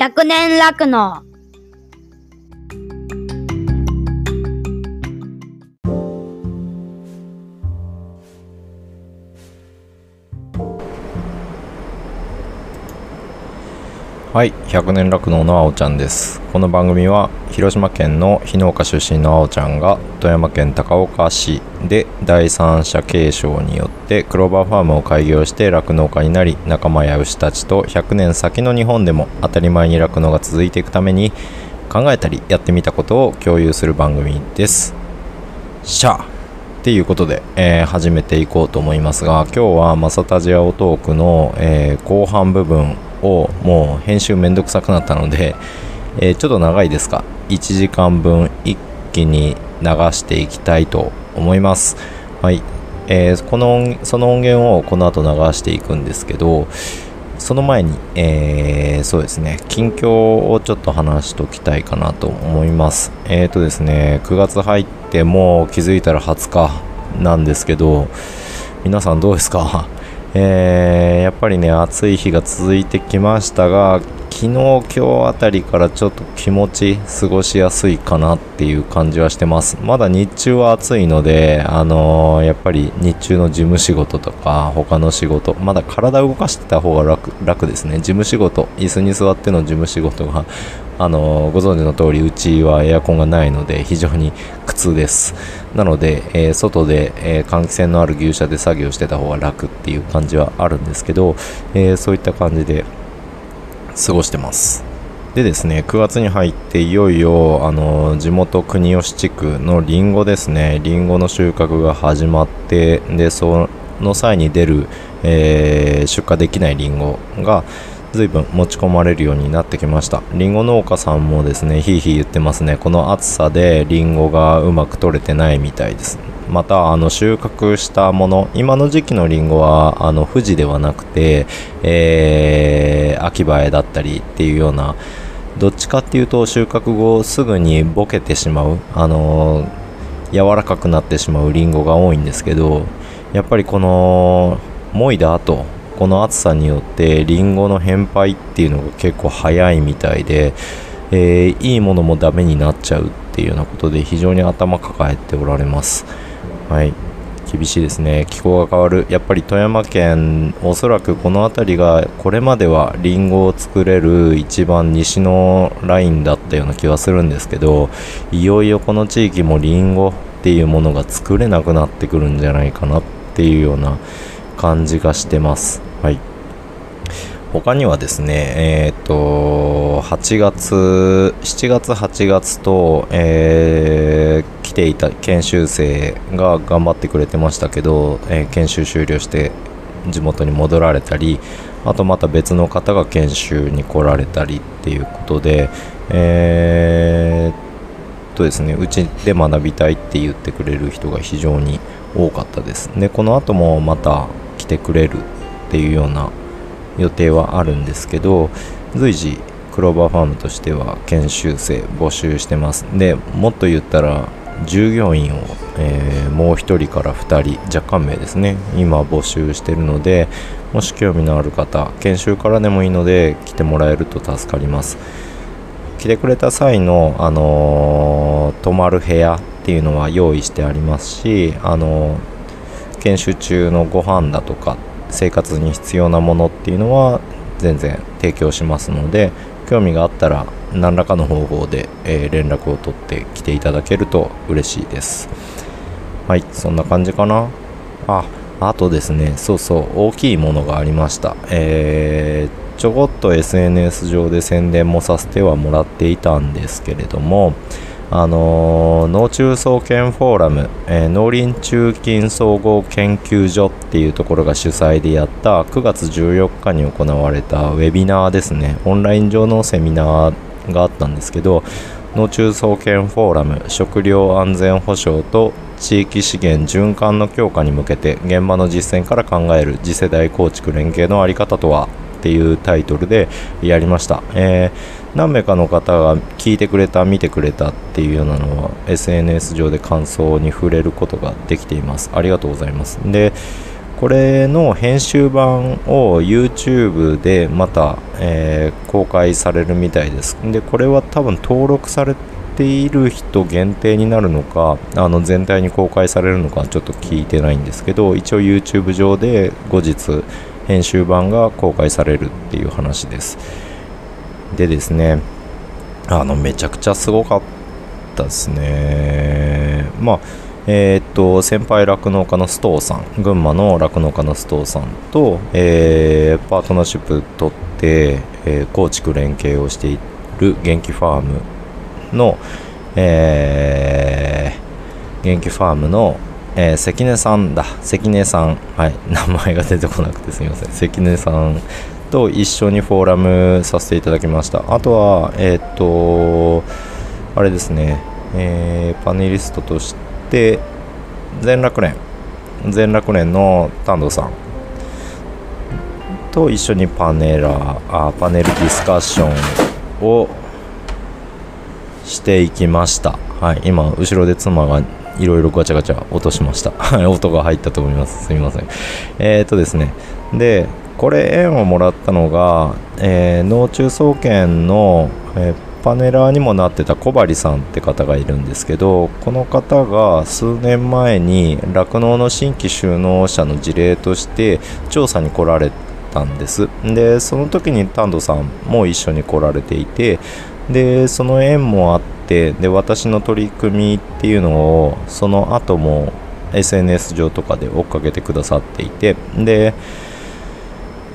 100年楽のはい100年酪農のあおちゃんです。この番組は広島県の日農家出身のあおちゃんが富山県高岡市で第三者継承によってクローバーファームを開業して酪農家になり仲間や牛たちと100年先の日本でも当たり前に酪農が続いていくために考えたりやってみたことを共有する番組です。シャー！っていうことで、えー始めていこうと思いますが今日はマサタジアオトークの、えー後半部分をもう編集めんどくさくなったので、えーちょっと長いですが1時間分一気に流していきたいと思います。はい、えーこのその音源をこの後流していくんですけどその前に、えーそうですね、近況をちょっと話しておきたいかなと思います。えっ、とですね、9月入ってもう気づいたら20日なんですけど、皆さんどうですか？えーやっぱりね、暑い日が続いてきましたが、昨日、今日あたりからちょっと気持ち過ごしやすいかなっていう感じはしてます。まだ日中は暑いので、あのーやっぱり日中の事務仕事とか、他の仕事、まだ体動かしてた方が楽楽ですね。事務仕事、椅子に座っての事務仕事が、あのご存知の通り、うちはエアコンがないので、非常に苦痛です。なので、えー外で、えー換気扇のある牛舎で作業してた方が楽っていう感じはあるんですけど、えーそういった感じで過ごしてます。でですね、9月に入っていよいよあの地元国吉地区のリンゴですね、リンゴの収穫が始まって、でその際に出る、えー出荷できないリンゴが随分持ち込まれるようになってきました。リンゴ農家さんもですね、ひいひい言ってますね、この暑さでリンゴがうまく取れてないみたいです。またあの収穫したもの今の時期のリンゴはあの富士ではなくて、えー秋葉えだったりっていうようなどっちかっていうと収穫後すぐにボケてしまうあのー柔らかくなってしまうリンゴが多いんですけどやっぱりこのもいだ後この暑さによってリンゴの返配っていうのが結構早いみたいで、えーいいものもダメになっちゃうっていうようなことで非常に頭抱えておられます。はい。厳しいですね。気候が変わる。やっぱり富山県おそらくこの辺りがこれまではリンゴを作れる一番西のラインだったような気はするんですけどいよいよこの地域もリンゴっていうものが作れなくなってくるんじゃないかなっていうような感じがしてます。はい他にはですね、えっ、と、8月、7月、8月と、えー来ていた研修生が頑張ってくれてましたけど、えー研修終了して地元に戻られたり、あとまた別の方が研修に来られたりっていうことで、えーとですね、うちで学びたいって言ってくれる人が非常に多かったです。で、この後もまた来てくれるっていうような予定はあるんですけど随時クローバーファームとしては研修生募集してます。でもっと言ったら従業員を、えーもう1人から2人若干名ですね今募集してるのでもし興味のある方研修からでもいいので来てもらえると助かります。来てくれた際の、あのー泊まる部屋っていうのは用意してありますし、あのー研修中のご飯だとか生活に必要なものっていうのは全然提供しますので興味があったら何らかの方法で、え連絡を取って来ていただけると嬉しいです。はいそんな感じかな。ああとですねそうそう大きいものがありました。えーちょこっと SNS 上で宣伝もさせてはもらっていたんですけれどもあのー農中総研フォーラム、えー農林中金総合研究所っていうところが主催でやった9月14日に行われたウェビナーですね。オンライン上のセミナーがあったんですけど農中総研フォーラム食料安全保障と地域資源循環の強化に向けて現場の実践から考える次世代構築連携の在り方とは？っていうタイトルでやりました、えー何名かの方が聞いてくれた見てくれたっていうようなのは SNS 上で感想に触れることができています。ありがとうございます。でこれの編集版を YouTube でまた、えー、公開されるみたいです。でこれは多分登録されている人限定になるのかあの全体に公開されるのかちょっと聞いてないんですけど一応 YouTube 上で後日編集版が公開されるっていう話です。でですねあのめちゃくちゃすごかったですね。まあえー、っと先輩酪農家の須藤さん群馬の酪農家の須藤さんと、えー、パートナーシップ取って、えー、構築連携をしている元気ファームの、えー、元気ファームの、えー、関根さんだ。関根さん。はい。名前が出てこなくてすみません。関根さんと一緒にフォーラムさせていただきました。あとはえー、っとあれですね、えー、パネリストとして全楽連。全楽連の丹藤さん。と一緒にパネラあパネルディスカッションをしていきました。はい。今後ろで妻がいろいろガチャガチャ落としました。音が入ったと思います。すみません。えっ、とですね。でこれ円をもらったのが、えー、脳中総研の、えーパネラーにもなってた小針さんって方がいるんですけどこの方が数年前に酪農の新規就農者の事例として調査に来られたんです。でその時に丹野さんも一緒に来られていてでその縁もあってで私の取り組みっていうのをその後も SNS 上とかで追っかけてくださっていてで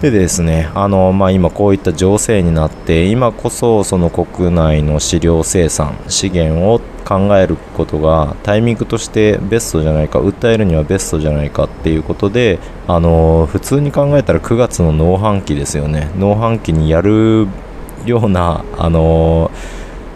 でですねあの、まあ、今こういった情勢になって今こそその国内の飼料生産資源を考えることがタイミングとしてベストじゃないか訴えるにはベストじゃないかっていうことであの普通に考えたら9月の農繁期ですよね。農繁期にやるようなあの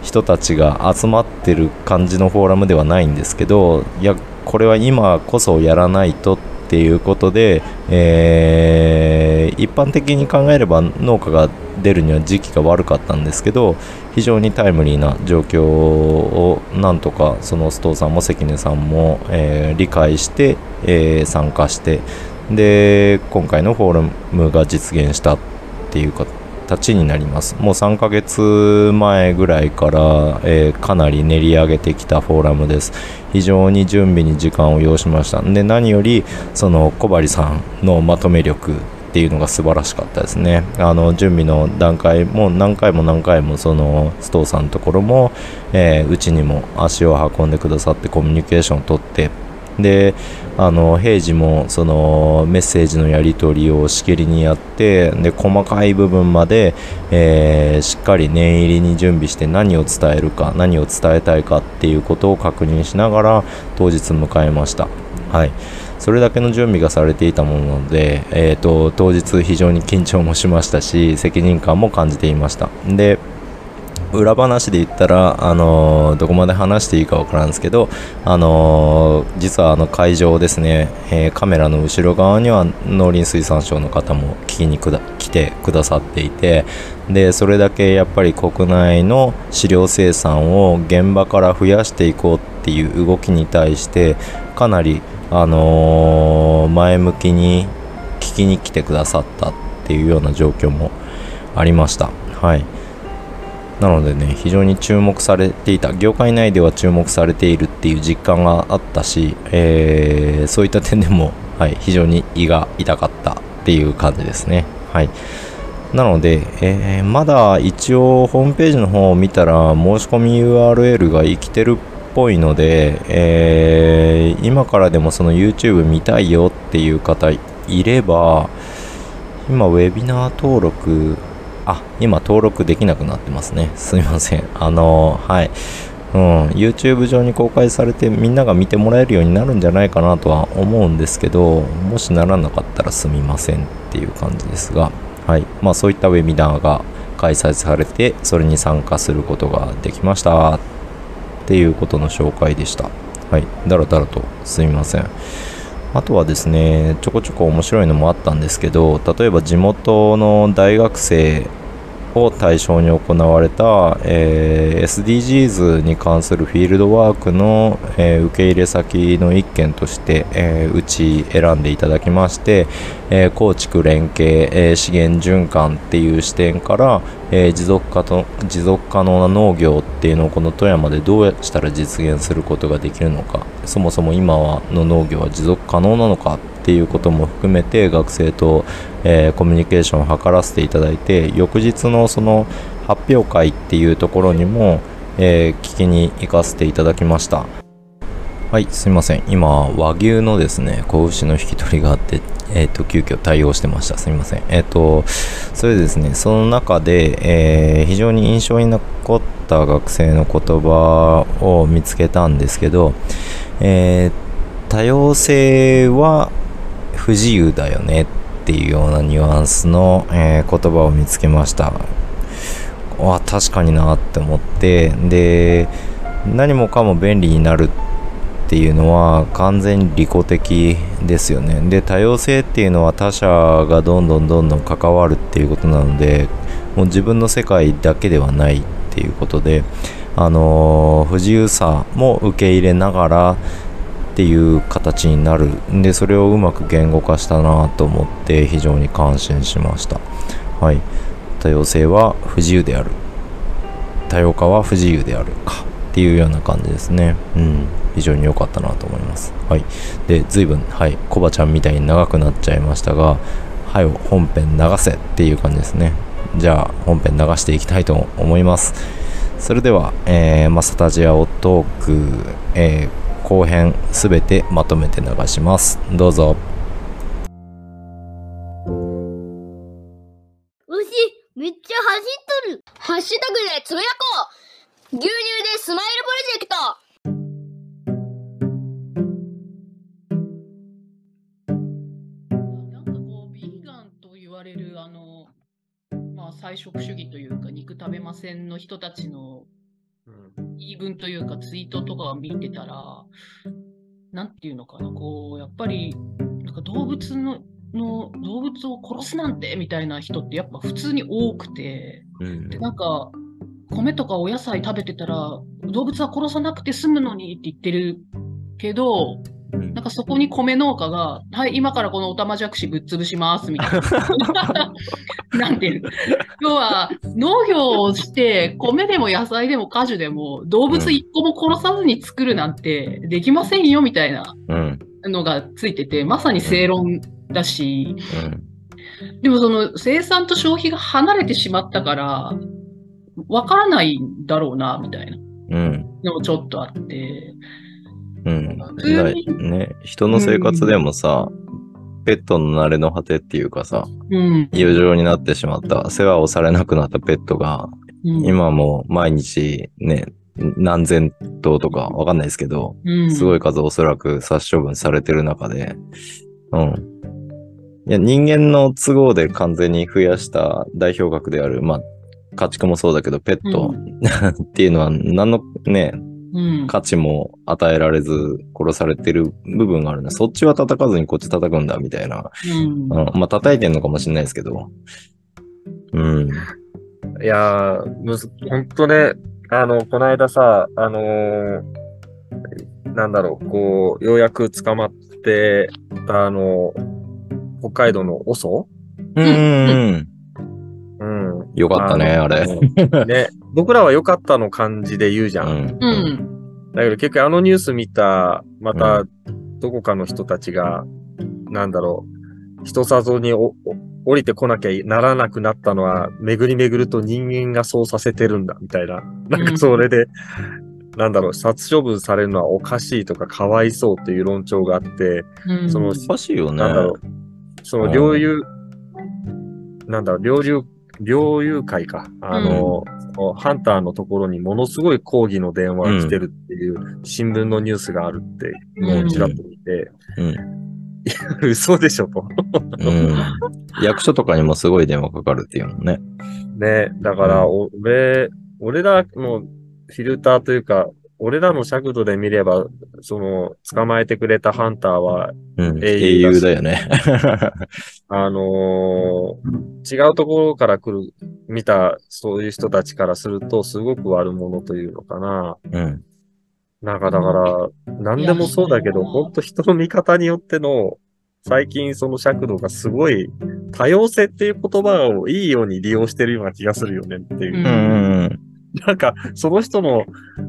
人たちが集まってる感じのフォーラムではないんですけどいやこれは今こそやらないとっていうことで、えー、一般的に考えれば農家が出るには時期が悪かったんですけど非常にタイムリーな状況をなんとかその須藤さんも関根さんも、えー、理解して、えー、参加してで今回のフォーラムが実現したっていうか形になります。もう3ヶ月前ぐらいから、えー、かなり練り上げてきたフォーラムです。非常に準備に時間を要しました。で何よりその小針さんのまとめ力っていうのが素晴らしかったですね。あの準備の段階も何回も何回もその須藤さんのところもうち、にも足を運んでくださってコミュニケーションをとってであの平時もそのメッセージのやり取りをしきりにやってで細かい部分まで、えー、しっかり念入りに準備して何を伝えるか何を伝えたいかっていうことを確認しながら当日迎えました。はいそれだけの準備がされていたもので、えーと当日非常に緊張もしましたし責任感も感じていましたで裏話で言ったら、あのー、どこまで話していいか分からんですけど、あのー、実はあの会場ですね、えー、カメラの後ろ側には農林水産省の方も聞きに来てくださっていてでそれだけやっぱり国内の飼料生産を現場から増やしていこうっていう動きに対してかなり、あの前向きに聞きに来てくださったっていうような状況もありました。はいなのでね非常に注目されていた業界内では注目されているっていう実感があったし、えー、そういった点でも、はい、非常に胃が痛かったっていう感じですね。はい。なので、えー、まだ一応ホームページの方を見たら申し込み URL が生きてるっぽいので、えー、今からでもその YouTube 見たいよっていう方いれば今ウェビナー登録あ、今登録できなくなってますね。すみません。あのはい。うん、YouTube 上に公開されてみんなが見てもらえるようになるんじゃないかなとは思うんですけど、もしならなかったらすみませんっていう感じですが、はい。まあそういったウェビナーが開催されて、それに参加することができましたっていうことの紹介でした。はい。だらだらとすみません。あとはですねちょこちょこ面白いのもあったんですけど例えば地元の大学生を対象に行われた、えー SDGs に関するフィールドワークの、えー受け入れ先の一件として、えーうち選んでいただきまして、え構築連携、え資源循環っていう視点から、え持続可と持続可能な農業っていうのをこの富山でどうしたら実現することができるのかそもそも今はの農業は持続可能なのかっていうことも含めて学生と、えーコミュニケーションを図らせていただいて翌日のその発表会っていうところにも、えー聞きに行かせていただきました。はいすいません。今和牛のですね子牛の引き取りがあってえっ、と急遽対応してました。すいません。えっ、とそれでですねその中で、えー非常に印象に残った学生の言葉を見つけたんですけど、えー多様性は不自由だよねっていうようなニュアンスの、えー言葉を見つけました。わ確かになって思ってで何もかも便利になるっていうのは完全に利己的ですよね。で多様性っていうのは他者がどんどんどんどん関わるっていうことなのでもう自分の世界だけではないっていうことであのー不自由さも受け入れながらっていう形になる。んでそれをうまく言語化したなと思って非常に感心しました。はい。多様性は不自由である。多様化は不自由であるか。っていうような感じですね。うん。非常に良かったなと思います。はい。で随分はい。コバちゃんみたいに長くなっちゃいましたがはい本編流せっていう感じですね。じゃあ本編流していきたいと思います。それでは、えーマサタジアオトーク、えー後編すべてまとめて流します。どうぞ。牛、めっちゃ走っとる。ハッシュタグでつぶやこう。牛乳でスマイルプロジェクト。なんかこう、ビーガンと言われる、あの、まあ、菜食主義というか、肉食べませんの人たちの言い分というか、ツイートとかを見てたら、なんていうのかな、こう、やっぱり、なんか動物の、の動物を殺すなんてみたいな人ってやっぱ普通に多くて、うん。でなんか米とかお野菜食べてたら動物は殺さなくて済むのにって言ってるけどうん。なんかそこに米農家が、はい、今からこのオタマジャクシぶっ潰しますみたいな。なんていう。の要は農業をして米でも野菜でも果樹でも動物一個も殺さずに作るなんてできませんよみたいなうん。のがついてて、まさに正論だし、うん。でもその生産と消費が離れてしまったから、わからないんだろうな、みたいなうん。のもちょっとあって。うんね人の生活でもさ、ペットの慣れの果てっていうかさうん。友情になってしまった世話をされなくなったペットがうん、今もう毎日ね何千頭とかわかんないですけどうん、すごい数おそらく殺処分されてる中で、うん。いや、人間の都合で完全に増やした代表格である、まあ、家畜もそうだけど、ペット っていうのは何のね、うん。価値も与えられず殺されてる部分があるな。そっちは叩かずにこっち叩くんだ、みたいな。うんうん、まあ、叩いてんのかもしれないですけど。うん。いやー、むず、ほんとね、あの、この間さ、あのーなんだろう、こう、ようやく捕まってた、あの、北海道のオソ？うん。うんうん。よかったね、あれ。のね、僕らは良かったの感じで言うじゃ。うんん。うん。だけど結局あのニュース見た、また、どこかの人たちが、なんだろう、人里におお降りてこなきゃならなくなったのは、巡り巡ると人間がそうさせてるんだ、みたいな。なんかそれで、なんだろう、殺処分されるのはおかしいとか、かわいそうっていう論調があって、うん。そのおかしいよね。なんだろう、その領有、なんだろう、領有、領有会か。あの、そのハンターのところにものすごい抗議の電話が来てるっていう新聞のニュースがあるって、もうちらっと見て、うん。嘘でしょと。うん。役所とかにもすごい電話かかるっていうもんね。ね、だから、俺、俺らのフィルターというか、俺らの尺度で見れば、その、捕まえてくれたハンターは、うん。英英雄だよね。あのー違うところから来る、見た、そういう人たちからすると、すごく悪者というのかな。うん。なんかだから、何でもそうだけど、ほんと人の見方によっての、最近その尺度がすごい、多様性っていう言葉をいいように利用してるような気がするよねっていう。うんうん。なんか、その人の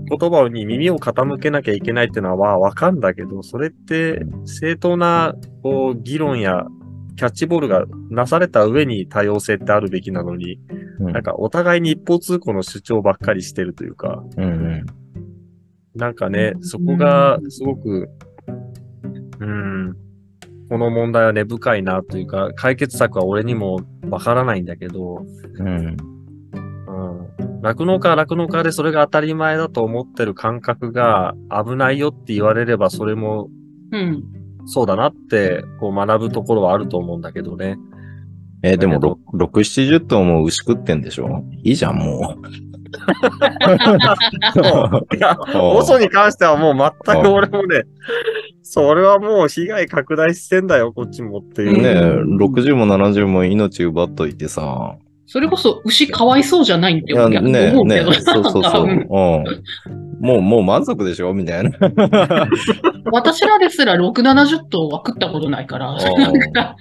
言葉に耳を傾けなきゃいけないっていうのはわかんだけど、それって正当な、こう、議論やキャッチボールがなされた上に多様性ってあるべきなのに、うんなんかお互いに一方通行の主張ばっかりしてるというか、うん。なんかね、そこがすごく、うん、この問題は根深いなというか、解決策は俺にもわからないんだけど、うん。うん。酪農家は酪農家でそれが当たり前だと思ってる感覚が危ないよって言われればそれもうん。そうだなってこう学ぶところはあると思うんだけどね。えーでも、だけど6、70頭も牛食ってんでしょ？いいじゃん、もいや、オソに関してはもう全く俺もね、それはもう被害拡大してんだよ、こっちもってう。いう。ねえ、60も70も命奪っといてさ。それこそ牛かわいそうじゃないって思うけど。ねえ、そうそうそう。ううんん。もう、もう満足でしょ？みたいな。私らですら6、70頭は食ったことないから、ん なんか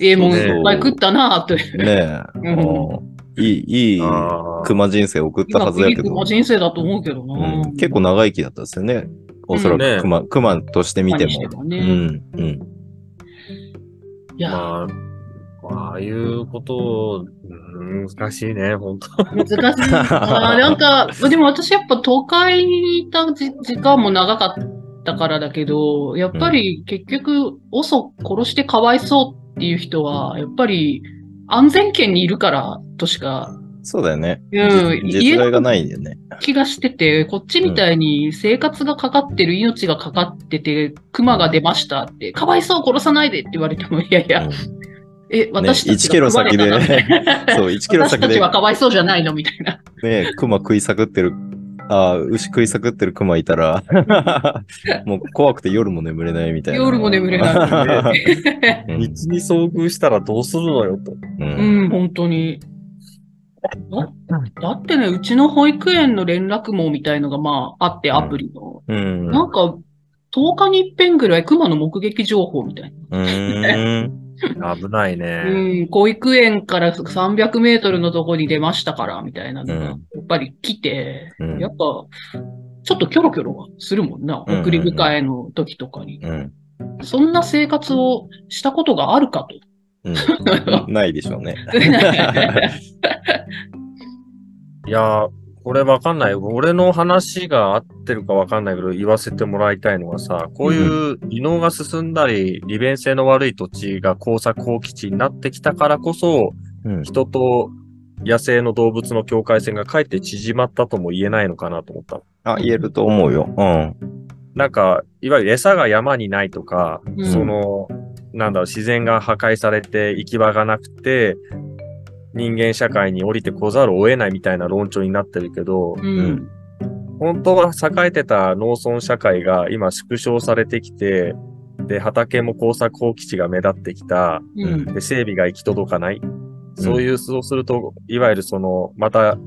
ええもんいっぱい食ったなぁという。ねえ。いい、いい熊人生送った今、はずだけど。クリ人生だと思うけどな、うん結構長生きだったですよね。おそらうんねく熊、熊として見ても。熊にしてもねうん、うん。いや、まあ、ああいうことを、うん難しいね、本当難しい。あ ーなんか、でも私やっぱ東海にいたじ時間も長かったからだけど、やっぱり結局、オソ殺してかわいそうっていう人は、やっぱり安全圏にいるからとしかそうだよね。うんじ実害がないんだよね。気がしてて、こっちみたいに生活がかかってる、命がかかってて、熊が出ましたって、かわいそう殺さないでって言われても、いやいや、うんえ、私たち1キロ先でそう、1キロ私先でたちはかわいそうじゃないの？みたいな。ね、熊食いさくってる、ああ、牛食いさくってる熊いたら、もう怖くて夜も眠れないみたいな。夜も眠れない。うん道に遭遇したらどうするのよと。う。うんん、本当に。だだってね、うちの保育園の連絡網みたいのがまああって、アプリの。うん。なんか、10日に一遍ぐらい熊の目撃情報みたいな。危ないね。うん、保育園から300メートルのとこに出ましたから、みたいなのが、うんやっぱり来て、うんやっぱ、ちょっとキョロキョロはするもんな、送り迎えの時とかに。うん。そんな生活をしたことがあるかと。うん。ないでしょうね。いやー、これわかんない。俺の話が合ってるかわかんないけど、言わせてもらいたいのはさ、こういう離農が進んだり、利便性の悪い土地が耕作放棄地になってきたからこそ、うん。人と野生の動物の境界線がかえって縮まったとも言えないのかなと思った。あ、言えると思うよ。うん。なんか、いわゆる餌が山にないとか、うんその、なんだろう、自然が破壊されて行き場がなくて、人間社会に降りてこざるを得ないみたいな論調になってるけど、うん。本当は栄えてた農村社会が今縮小されてきて、で、畑も耕作放棄地が目立ってきた、うん。で、整備が行き届かない。そういう、そうすると、いわゆるその、また、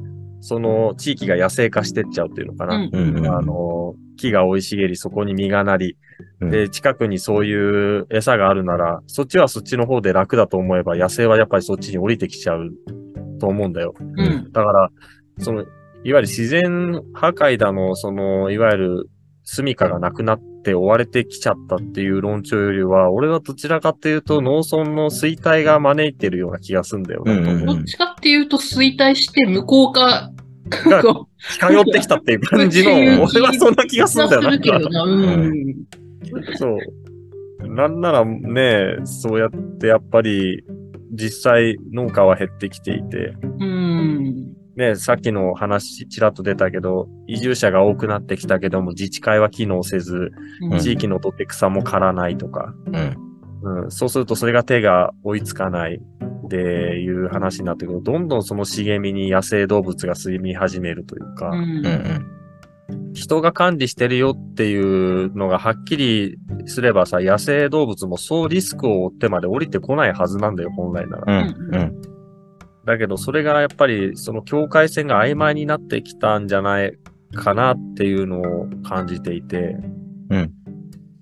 その地域が野生化してっちゃうっていうのかな。うん。あの、木が生い茂り、そこに実がなり、うんで、近くにそういう餌があるなら、そっちはそっちの方で楽だと思えば、野生はやっぱりそっちに降りてきちゃうと思うんだよ。うん。だから、その、いわゆる自然破壊だの、その、いわゆる住処がなくなって追われてきちゃったっていう論調よりは、俺はどちらかっていうと農村の衰退が招いてるような気がするんだよなと思う。うんどっちかっていうと衰退して向こうか、が近寄ってきたっていう感じの、俺はそんな気がするんだよな。な。うん。そう。なんならね、そうやってやっぱり実際農家は減ってきていて、うん。ね、さっきの話ちらっと出たけど、移住者が多くなってきたけども自治会は機能せず、うん地域の土手草も刈らないとか、うん。うん、そうするとそれが手が追いつかないっていう話になってくると、どんどんその茂みに野生動物が住み始めるというか、うんうん。人が管理してるよっていうのがはっきりすればさ、野生動物もそうリスクを負ってまで降りてこないはずなんだよ、本来なら。うん。うん。だけど、それがやっぱり、その境界線が曖昧になってきたんじゃないかなっていうのを感じていて。うん。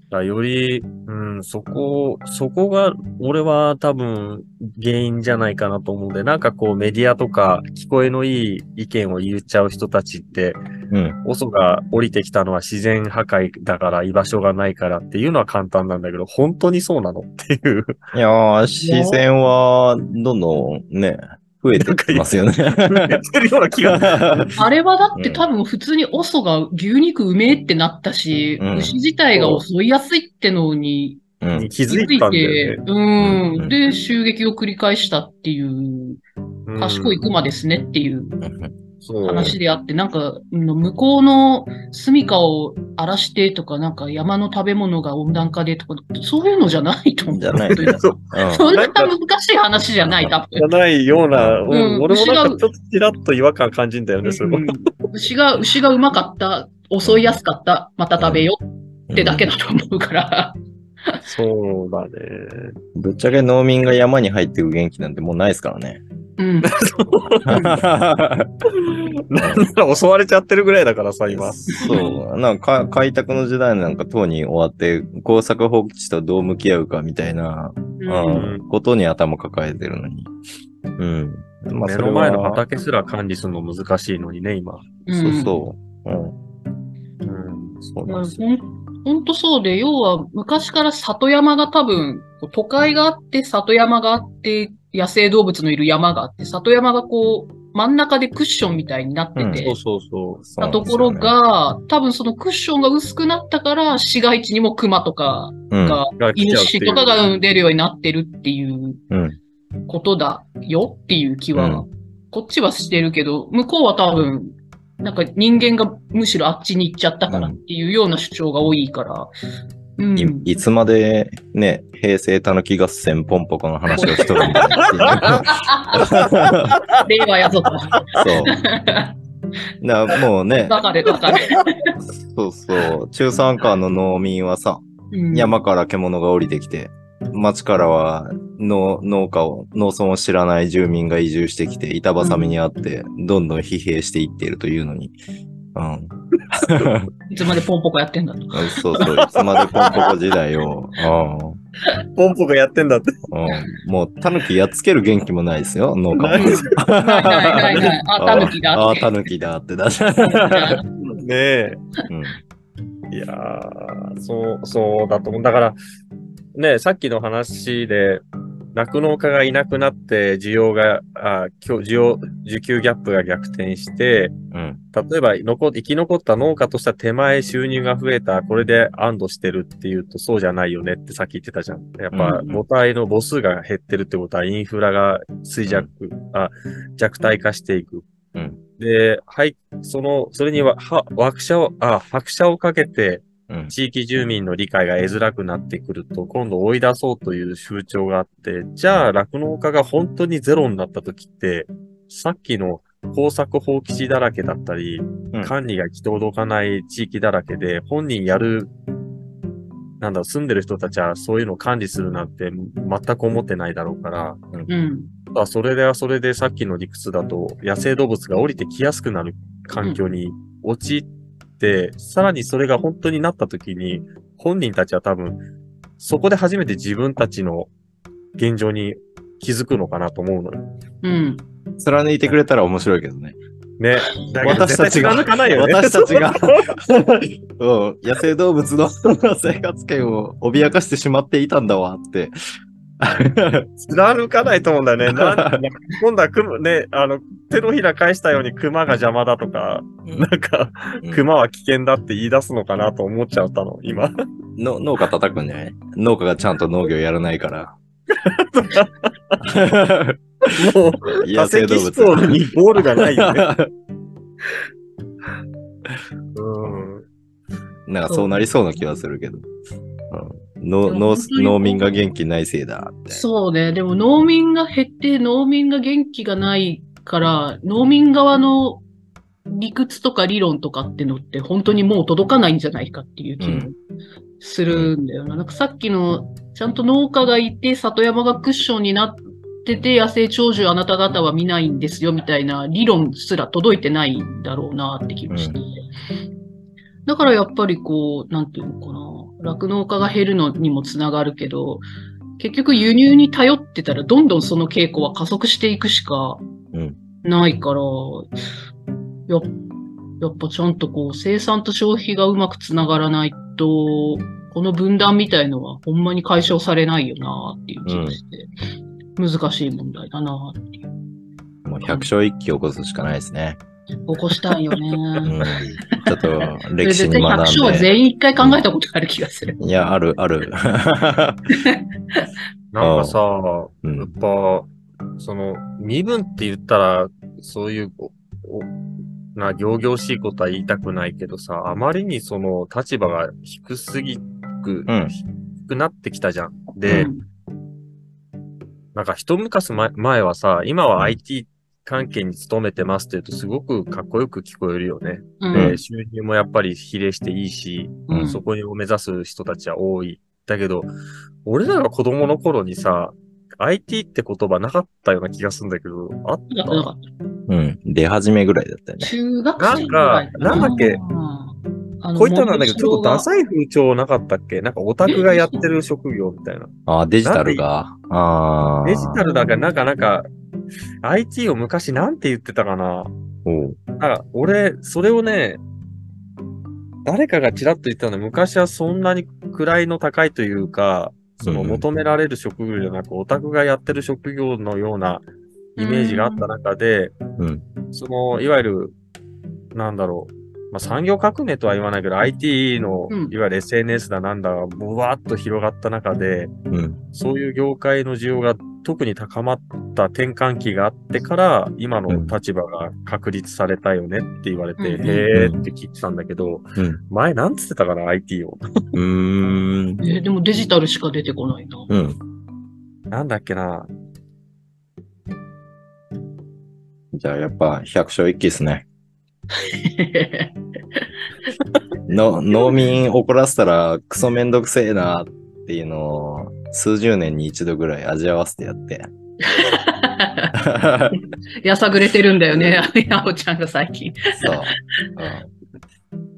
だより、うん、そこ、そこが、俺は多分原因じゃないかなと思うんで、なんかこうメディアとか聞こえのいい意見を言っちゃう人たちって、うん。オソが降りてきたのは自然破壊だから居場所がないからっていうのは簡単なんだけど、本当にそうなのっていう。いやー、自然は、どんどんね、増えてきますよね。てるような気が。あれはだってうん多分普通にオソが牛肉うめえってなったし、うん牛自体が襲いやすいってのにうん。気づいたんだよね。ううんん。で、襲撃を繰り返したっていう、うん賢い熊ですねっていう。話であって、なんか、うん向こうの住処を荒らしてとか、なんか山の食べ物が温暖化でとか、そういうのじゃないと思う。じゃないそんな難しい話じゃない、多じゃ分。ないような、うんうん俺もなんかちょっとちらっと違和感感じんだよね、それも。うん牛が、牛がうまかった、襲いやすかった、また食べようってだけだと思うから。そうだね。ぶっちゃけ農民が山に入っていく元気なんてもうないですからね。うん。なんなら襲われちゃってるぐらいだからさ、今。そう。なんかか開拓の時代なんかとうに終わって工作放棄地とどう向き合うかみたいな、うんうんことに頭抱えてるのに。うん。まあ目それはの前の畑すら管理するの難しいのにね、今。そうそう。うん。うん。そうなんですよ。ほんほんとそうで、要は昔から里山が多分、都会があって、里山があって、野生動物のいる山があって、里山がこう、真ん中でクッションみたいになってて、そうそうそう。そうところ、が、多分そのクッションが薄くなったから、市街地にも熊とかうん。が、イシシとかが出るようになってるっていううん。ことだよっていう気は、うんこっちはしてるけど、向こうは多分、なんか人間がむしろあっちに行っちゃったからっていうような主張が多いから、うん。いいつまでね、平成たぬき合戦ポンポコの話をしとるんだいう。令和やぞと。そう。なもうね、わかるわかる。そうそう。中山間の農民はさ、うん山から獣が降りてきて、町からは農農家を、農村を知らない住民が移住してきて、板挟みにあって、どんどん疲弊していっているというのに。うん。いつまでポンポコやってんだと。そうそう。いつまでポンポコ時代を。ポンポコやってんだって。もう、タヌキやっつける元気もないですよ、農家も。ないですないないないない。あ、タヌキだあ。タヌキだってだし。ねえ。うん。いやー、そう、そうだと思う。だから、ね、さっきの話で、酪農家がいなくなって、需要が、あ需要、需給ギャップが逆転して、うん。例えば残、生き残った農家としては手前収入が増えた、これで安堵してるっていうと、そうじゃないよねってさっき言ってたじゃん。やっぱ、うん母体の母数が減ってるってことは、インフラが衰弱、あ、弱体化していく。うんで、はい、その、それには、は、拍車を、あ、拍車をかけて、うん。地域住民の理解が得づらくなってくると、今度追い出そうという風潮があって、じゃあ酪農家が本当にゼロになった時って、さっきの工作放棄地だらけだったり、うん。管理が行き届かない地域だらけで、本人やる、なんだろう、住んでる人たちはそういうのを管理するなんて全く思ってないだろうから、うん。あそれではそれでさっきの理屈だと、野生動物が降りてきやすくなる環境に陥って、さらにそれが本当になった時に、本人たちは多分、そこで初めて自分たちの現状に気づくのかなと思うのよ。うん。貫いてくれたら面白いけどね。ね。私たちが、絶対貫かないよね。私たちが、うん野生動物の 生活圏を脅かしてしまっていたんだわって。貫かないと思うんだよね。なん今度は熊、ね、あの、手のひら返したように熊が邪魔だとか、なんか、熊は危険だって言い出すのかなと思っちゃったの、今。の農家叩くんじゃない？農家がちゃんと農業やらないから。もう、野生動物。にボールがないよね。うん。なんかそうなりそうな気はするけど。うん、農農農民が元気ないせいだって。そうね。でも農民が減って、農民が元気がないから、農民側の理屈とか理論とかってのって本当にもう届かないんじゃないかっていう気もするんだよな。なんかさっきの、ちゃんと農家がいて、里山がクッションになってて、野生長寿あなた方は見ないんですよみたいな理論すら届いてないんだろうなって気もして。だからやっぱりこう、なんていうのかな、酪農家が減るのにもつながるけど、結局輸入に頼ってたらどんどんその傾向は加速していくしかうんないから、ややっぱちゃんとこう生産と消費がうまくつながらないと、この分断みたいのはほんまに解消されないよなっていう気がして、難しい問題だなっていう。もう百姓一揆起こすしかないですね。起こしたいよね。うん。ちょっと歴史に学んで。姓は全員一回考えたことある気がする。いや、ある、ある。なんかさ、うんやっぱ、その、身分って言ったら、そういう、お、おな、行々しいことは言いたくないけどさ、あまりにその立場が低すぎく、うん低くなってきたじゃん。で、うんなんか一昔前前はさ、今は IT 関係に勤めてますって言うとすごくかっこよく聞こえるよね。うんで、収入もやっぱり比例していいし、うんそこを目指す人たちは多い。だけど、俺らが子供の頃にさ、IT って言葉なかったような気がするんだけど、あった？なかったうん。出始めぐらいだったよね。中学生ぐらいなんかなんだっけ？こういったなんだけど、ちょっとダい。サい風潮なかったっけ？なんかオタクがやってる職業みたいな。ああ、デジタルが。ああ。デジタルだから、なんかなんか、IT を昔なんて言ってたかな。おう。なんか、俺、それをね、誰かがちらっと言ったの。昔はそんなに位の高いというか、そのうん求められる職業じゃなく、オタクがやってる職業のようなイメージがあった中で、うん。その、いわゆる、なんだろう、まあ、産業革命とは言わないけど、IT のうん、いわゆる SNS だなんだが、ぶわーっと広がった中で、うん。そういう業界の需要が特に高まった転換期があってから、今の立場が確立されたよねって言われて、うんへーって聞いてたんだけど、うん。前なんつってたかな、IT を。うーん。えーでもデジタルしか出てこないな。うん。なんだっけな。じゃあやっぱ百姓一揆っすね。の農民怒らせたらクソめんどくせえなっていうのを数十年に一度ぐらい味わわせてやって。やさぐれてるんだよね、やおちゃんが最近。そう。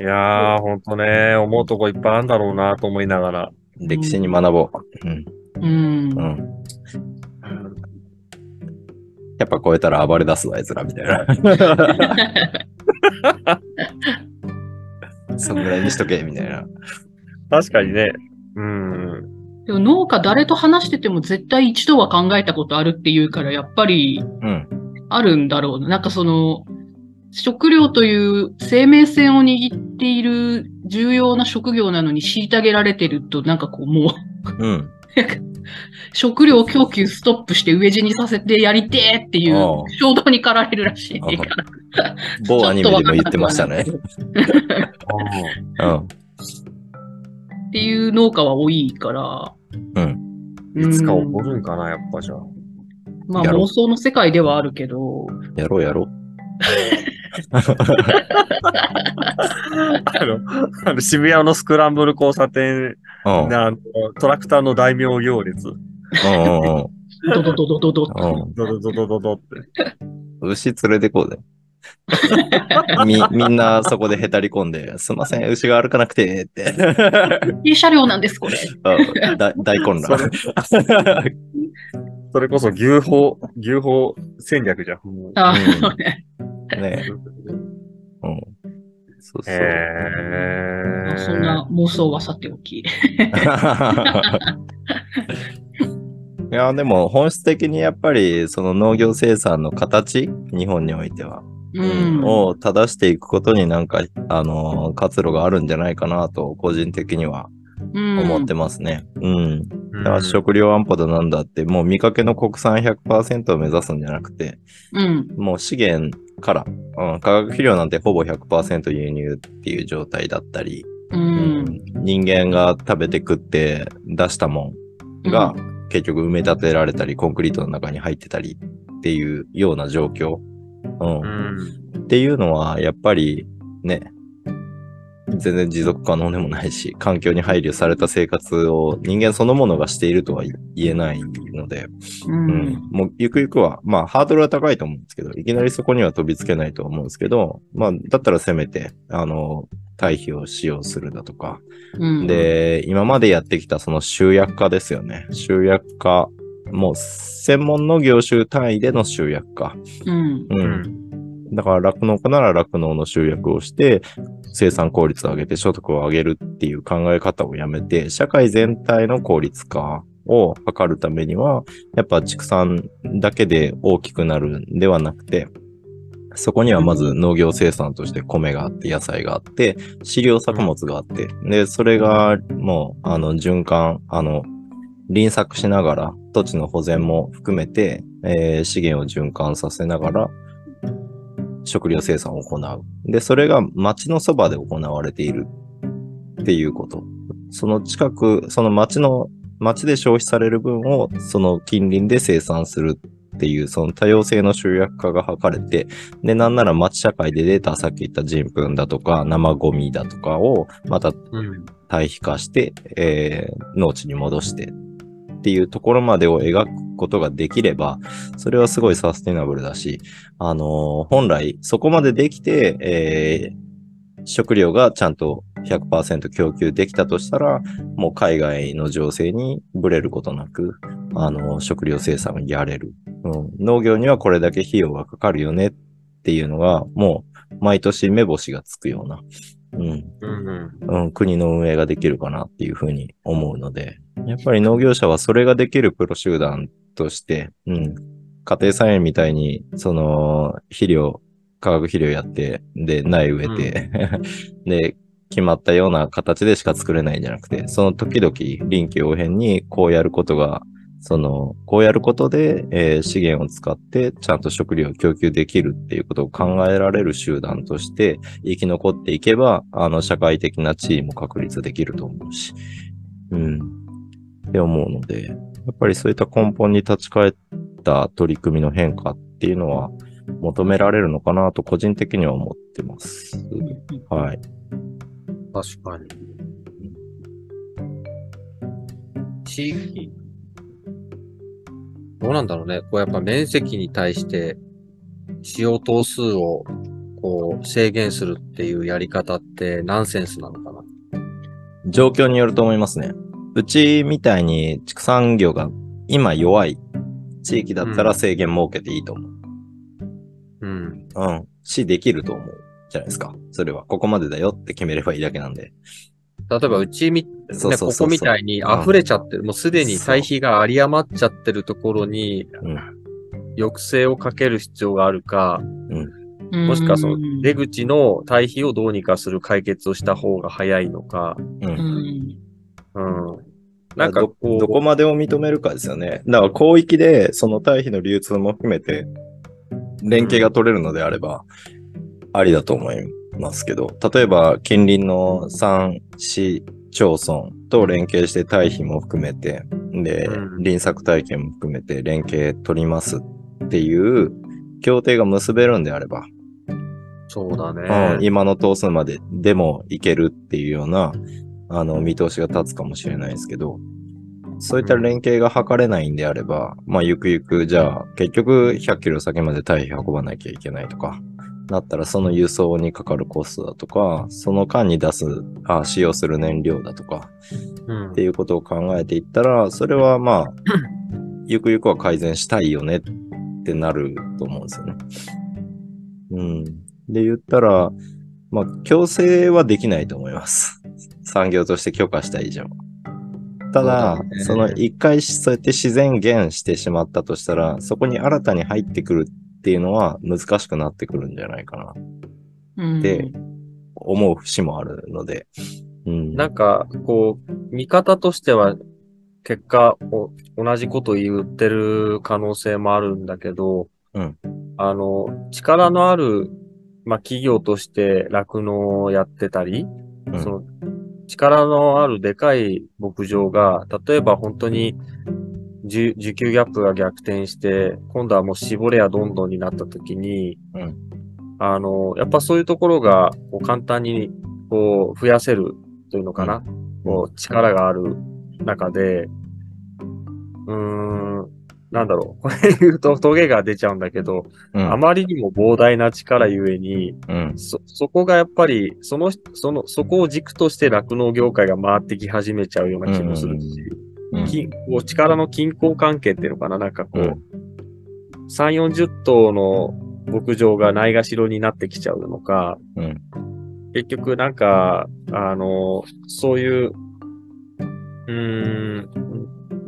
いやー、ほんとね、思うとこいっぱいあるんだろうなと思いながら。うん、歴史に学ぼう。うん。うん。うん。やっぱ超えたら暴れ出すわ、あいつら、みたいな。そんぐらいにしとけ、みたいな。確かにね。うん。でも農家誰と話してても絶対一度は考えたことあるっていうから、やっぱりうん。あるんだろうな。なんかその、食料という生命線を握っている重要な職業なのに虐げられてると、なんかこうもう、うん。食料供給ストップして飢え死にさせてやりてーっていう衝動に駆られるらしいから。某アニメでも言ってましたね。うん。っていう農家は多いから。うん。うんいつか起こるんかな、やっぱじゃあ。まあ妄想の世界ではあるけど、やろうやろう。あの、あの渋谷のスクランブル交差点あのトラクターの大名行列。ドドドドドド。ドドドドドドって。牛連れてこうで。み、みんなそこでへたり込んで、すいません、牛が歩かなくて、って。いい車両なんです、これ。うんだ大混乱。それこそ牛歩、牛歩戦略じゃん。あうんそうね。ねうん。そうそう。へーまあそんな妄想はさておき。いや、でも本質的にやっぱりその農業生産の形、日本においては、うん。を正していくことになんか、あのー活路があるんじゃないかなと、個人的には思ってますね。うん。だから食料安保だなんだって、もう見かけの国産100%を目指すんじゃなくて、うん。もう資源から、うん、化学肥料なんてほぼ100%輸入っていう状態だったり、うん。人間が食べて食って出したもんが結局埋め立てられたり、コンクリートの中に入ってたりっていうような状況うん。うん。っていうのは、やっぱりね、全然持続可能でもないし、環境に配慮された生活を人間そのものがしているとは言えないので、ううんん。もうゆくゆくは、まあハードルは高いと思うんですけど、いきなりそこには飛びつけないと思うんですけど、まあだったらせめて、あの、堆肥を使用するだとか、うん、で、今までやってきたその集約化ですよね。集約化、もう専門の業種単位での集約化。うん。う。うんん。だから酪農家なら酪農の集約をして、生産効率を上げて所得を上げるっていう考え方をやめて、社会全体の効率化を図るためには、やっぱ畜産だけで大きくなるんではなくて、そこにはまず農業生産として米があって、野菜があって、飼料作物があって、で、それがもう、あの、循環、あの、輪作しながら、土地の保全も含めて、えー資源を循環させながら、食料生産を行う。で、それが町のそばで行われているっていうこと。その近く、その町の、町で消費される分を、その近隣で生産するっていう、その多様性の集約化が図れて、で、なんなら町社会で出た、さっき言った人糞だとか、生ゴミだとかを、またうん。対比化して、えー農地に戻してっていうところまでを描くことができれば、それはすごいサスティナブルだし、あのー本来そこまでできて、えー食料がちゃんと100%供給できたとしたら、もう海外の情勢にブレることなく、あのー食料生産をやれる、うん。農業にはこれだけ費用がかかるよねっていうのが、もう毎年目星がつくような、うん、うん。うん。うん、国の運営ができるかなっていうふうに思うので、やっぱり農業者はそれができるプロ集団として、うん、家庭菜園みたいに、その、肥料、化学肥料やって、で、苗植えて、で、決まったような形でしか作れないんじゃなくて、その時々臨機応変にこうやることが、その、こうやることで、えー資源を使ってちゃんと食料を供給できるっていうことを考えられる集団として生き残っていけば、あの、社会的な地位も確立できると思うし、うん、って思うので、やっぱりそういった根本に立ち返った取り組みの変化っていうのは求められるのかなと個人的には思ってます。はい。確かに。地域。どうなんだろうね。こうやっぱ面積に対して使用頭数をこう制限するっていうやり方ってナンセンスなのかな。状況によると思いますね。うちみたいに畜産業が今弱い地域だったら制限設けていいと思う。うん。うん。し、できると思う。じゃないですか。それは。ここまでだよって決めればいいだけなんで。例えばうちみ、ね、そうそうそうそうここみたいに溢れちゃってる、もうすでに堆肥が有り余っちゃってるところに、うん抑制をかける必要があるか、うんもしくはその出口の堆肥をどうにかする解決をした方が早いのか、うんう。ん。うん。なんかどこう、どこまでを認めるかですよね。だから広域でその堆肥の流通も含めて連携が取れるのであれば、ありだと思いますけど、例えば近隣の産市町村と連携して堆肥も含めて、で、うん輪作体験も含めて連携取りますっていう協定が結べるんであれば、そうだうんね。今の頭数まででもいけるっていうような、あの、見通しが立つかもしれないですけど、そういった連携が図れないんであれば、まあ、ゆくゆく、じゃあ、結局100キロ先まで堆肥運ばなきゃいけないとか、なったらその輸送にかかるコストだとか、その間に出す、あ使用する燃料だとか、うんっていうことを考えていったら、それはまあ、ゆくゆくは改善したいよねってなると思うんですよね。うん。で言ったら、まあ、強制はできないと思います。産業として許可した以上。ただ、そねその一回そうやって自然減してしまったとしたら、そこに新たに入ってくるっていうのは難しくなってくるんじゃないかなうんで思う節もあるので。うん。なんか、こう、見方としては、結果お、同じこと言ってる可能性もあるんだけど、うんあの、力のある、まあ、企業として酪農をやってたり、うんその、力のあるでかい牧場が、例えば本当に需需給ギャップが逆転して、今度はもう絞れやどんどんになった時に、うん。あの、やっぱそういうところがこう簡単にこう増やせるというのかな、こう力がある中で、うーん、なんだろう。これ言うとトゲが出ちゃうんだけど、うん。あまりにも膨大な力ゆえに、うん。そ、そこがやっぱり、その、その、そこを軸として酪農業界が回ってき始めちゃうような気もするし、うん。きこう力の均衡関係っていうのかななんかこう、うん3、40頭の牧場がないがしろになってきちゃうのか、うん。結局なんか、あの、そういう、うーん、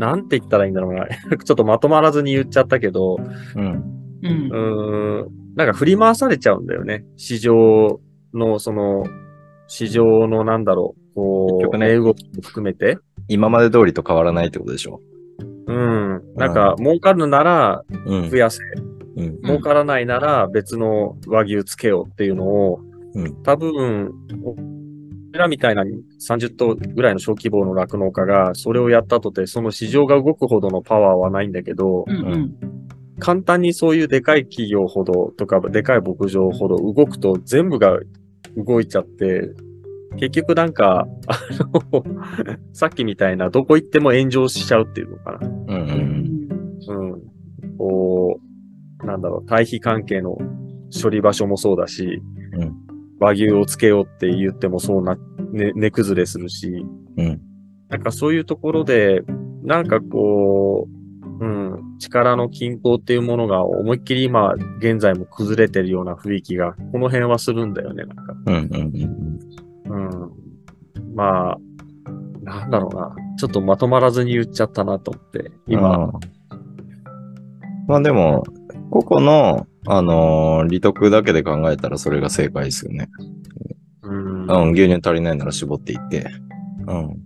なんて言ったらいいんだろうな。ちょっとまとまらずに言っちゃったけど、うん。うんう。ーん、なんか振り回されちゃうんだよね。市場の、その、市場のなんだろう、こう、結局ね値動きも含めて、今まで通りと変わらないってことでしょ？うん、なんか儲かるならうん増。やせ、うん。儲からないなら別の和牛つけようっていうのを、うん多分、俺らみたいな30頭ぐらいの小規模の酪農家がそれをやったとて、その市場が動くほどのパワーはないんだけど、うんうん。簡単にそういうでかい企業ほどとか、でかい牧場ほど動くと全部が動いちゃって、結局なんか、あの、さっきみたいなどこ行っても炎上しちゃうっていうのかな。うん。う。うんんうん。こう、なんだろう、対比関係の処理場所もそうだし、うん和牛をつけようって言ってもそうな、ね、値崩れするし、うん。なんかそういうところで、なんかこう、うん、力の均衡っていうものが思いっきり今、現在も崩れてるような雰囲気が、この辺はするんだよね、なんか。うん。うん。うん。まあ、なんだろうな。ちょっとまとまらずに言っちゃったなと思って、今、あー。まあでも、個々の、あのー利得だけで考えたらそれが正解ですよね。うん、うん、牛乳足りないなら絞っていって。うん。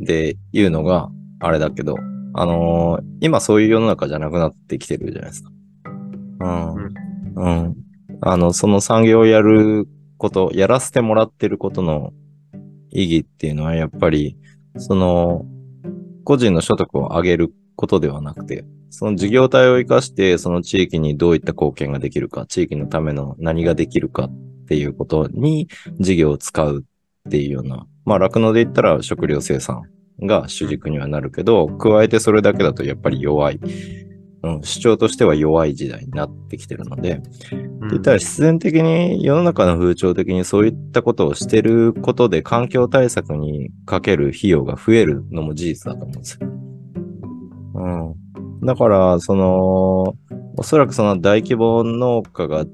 で、いうのが、あれだけど、あのー今そういう世の中じゃなくなってきてるじゃないですか。うん。うん。あの、その産業をやること、やらせてもらってることの意義っていうのは、やっぱり、その、個人の所得を上げることではなくて、その事業体を生かして、その地域にどういった貢献ができるか、地域のための何ができるかっていうことに事業を使うっていうような、まあ、酪農で言ったら食料生産が主軸にはなるけど、加えてそれだけだとやっぱり弱い。うん、主張としては弱い時代になってきてるので、うん言ったら必然的に世の中の風潮的にそういったことをしてることで環境対策にかける費用が増えるのも事実だと思うんですよ。うん。だから、その、おそらくその大規模農家が、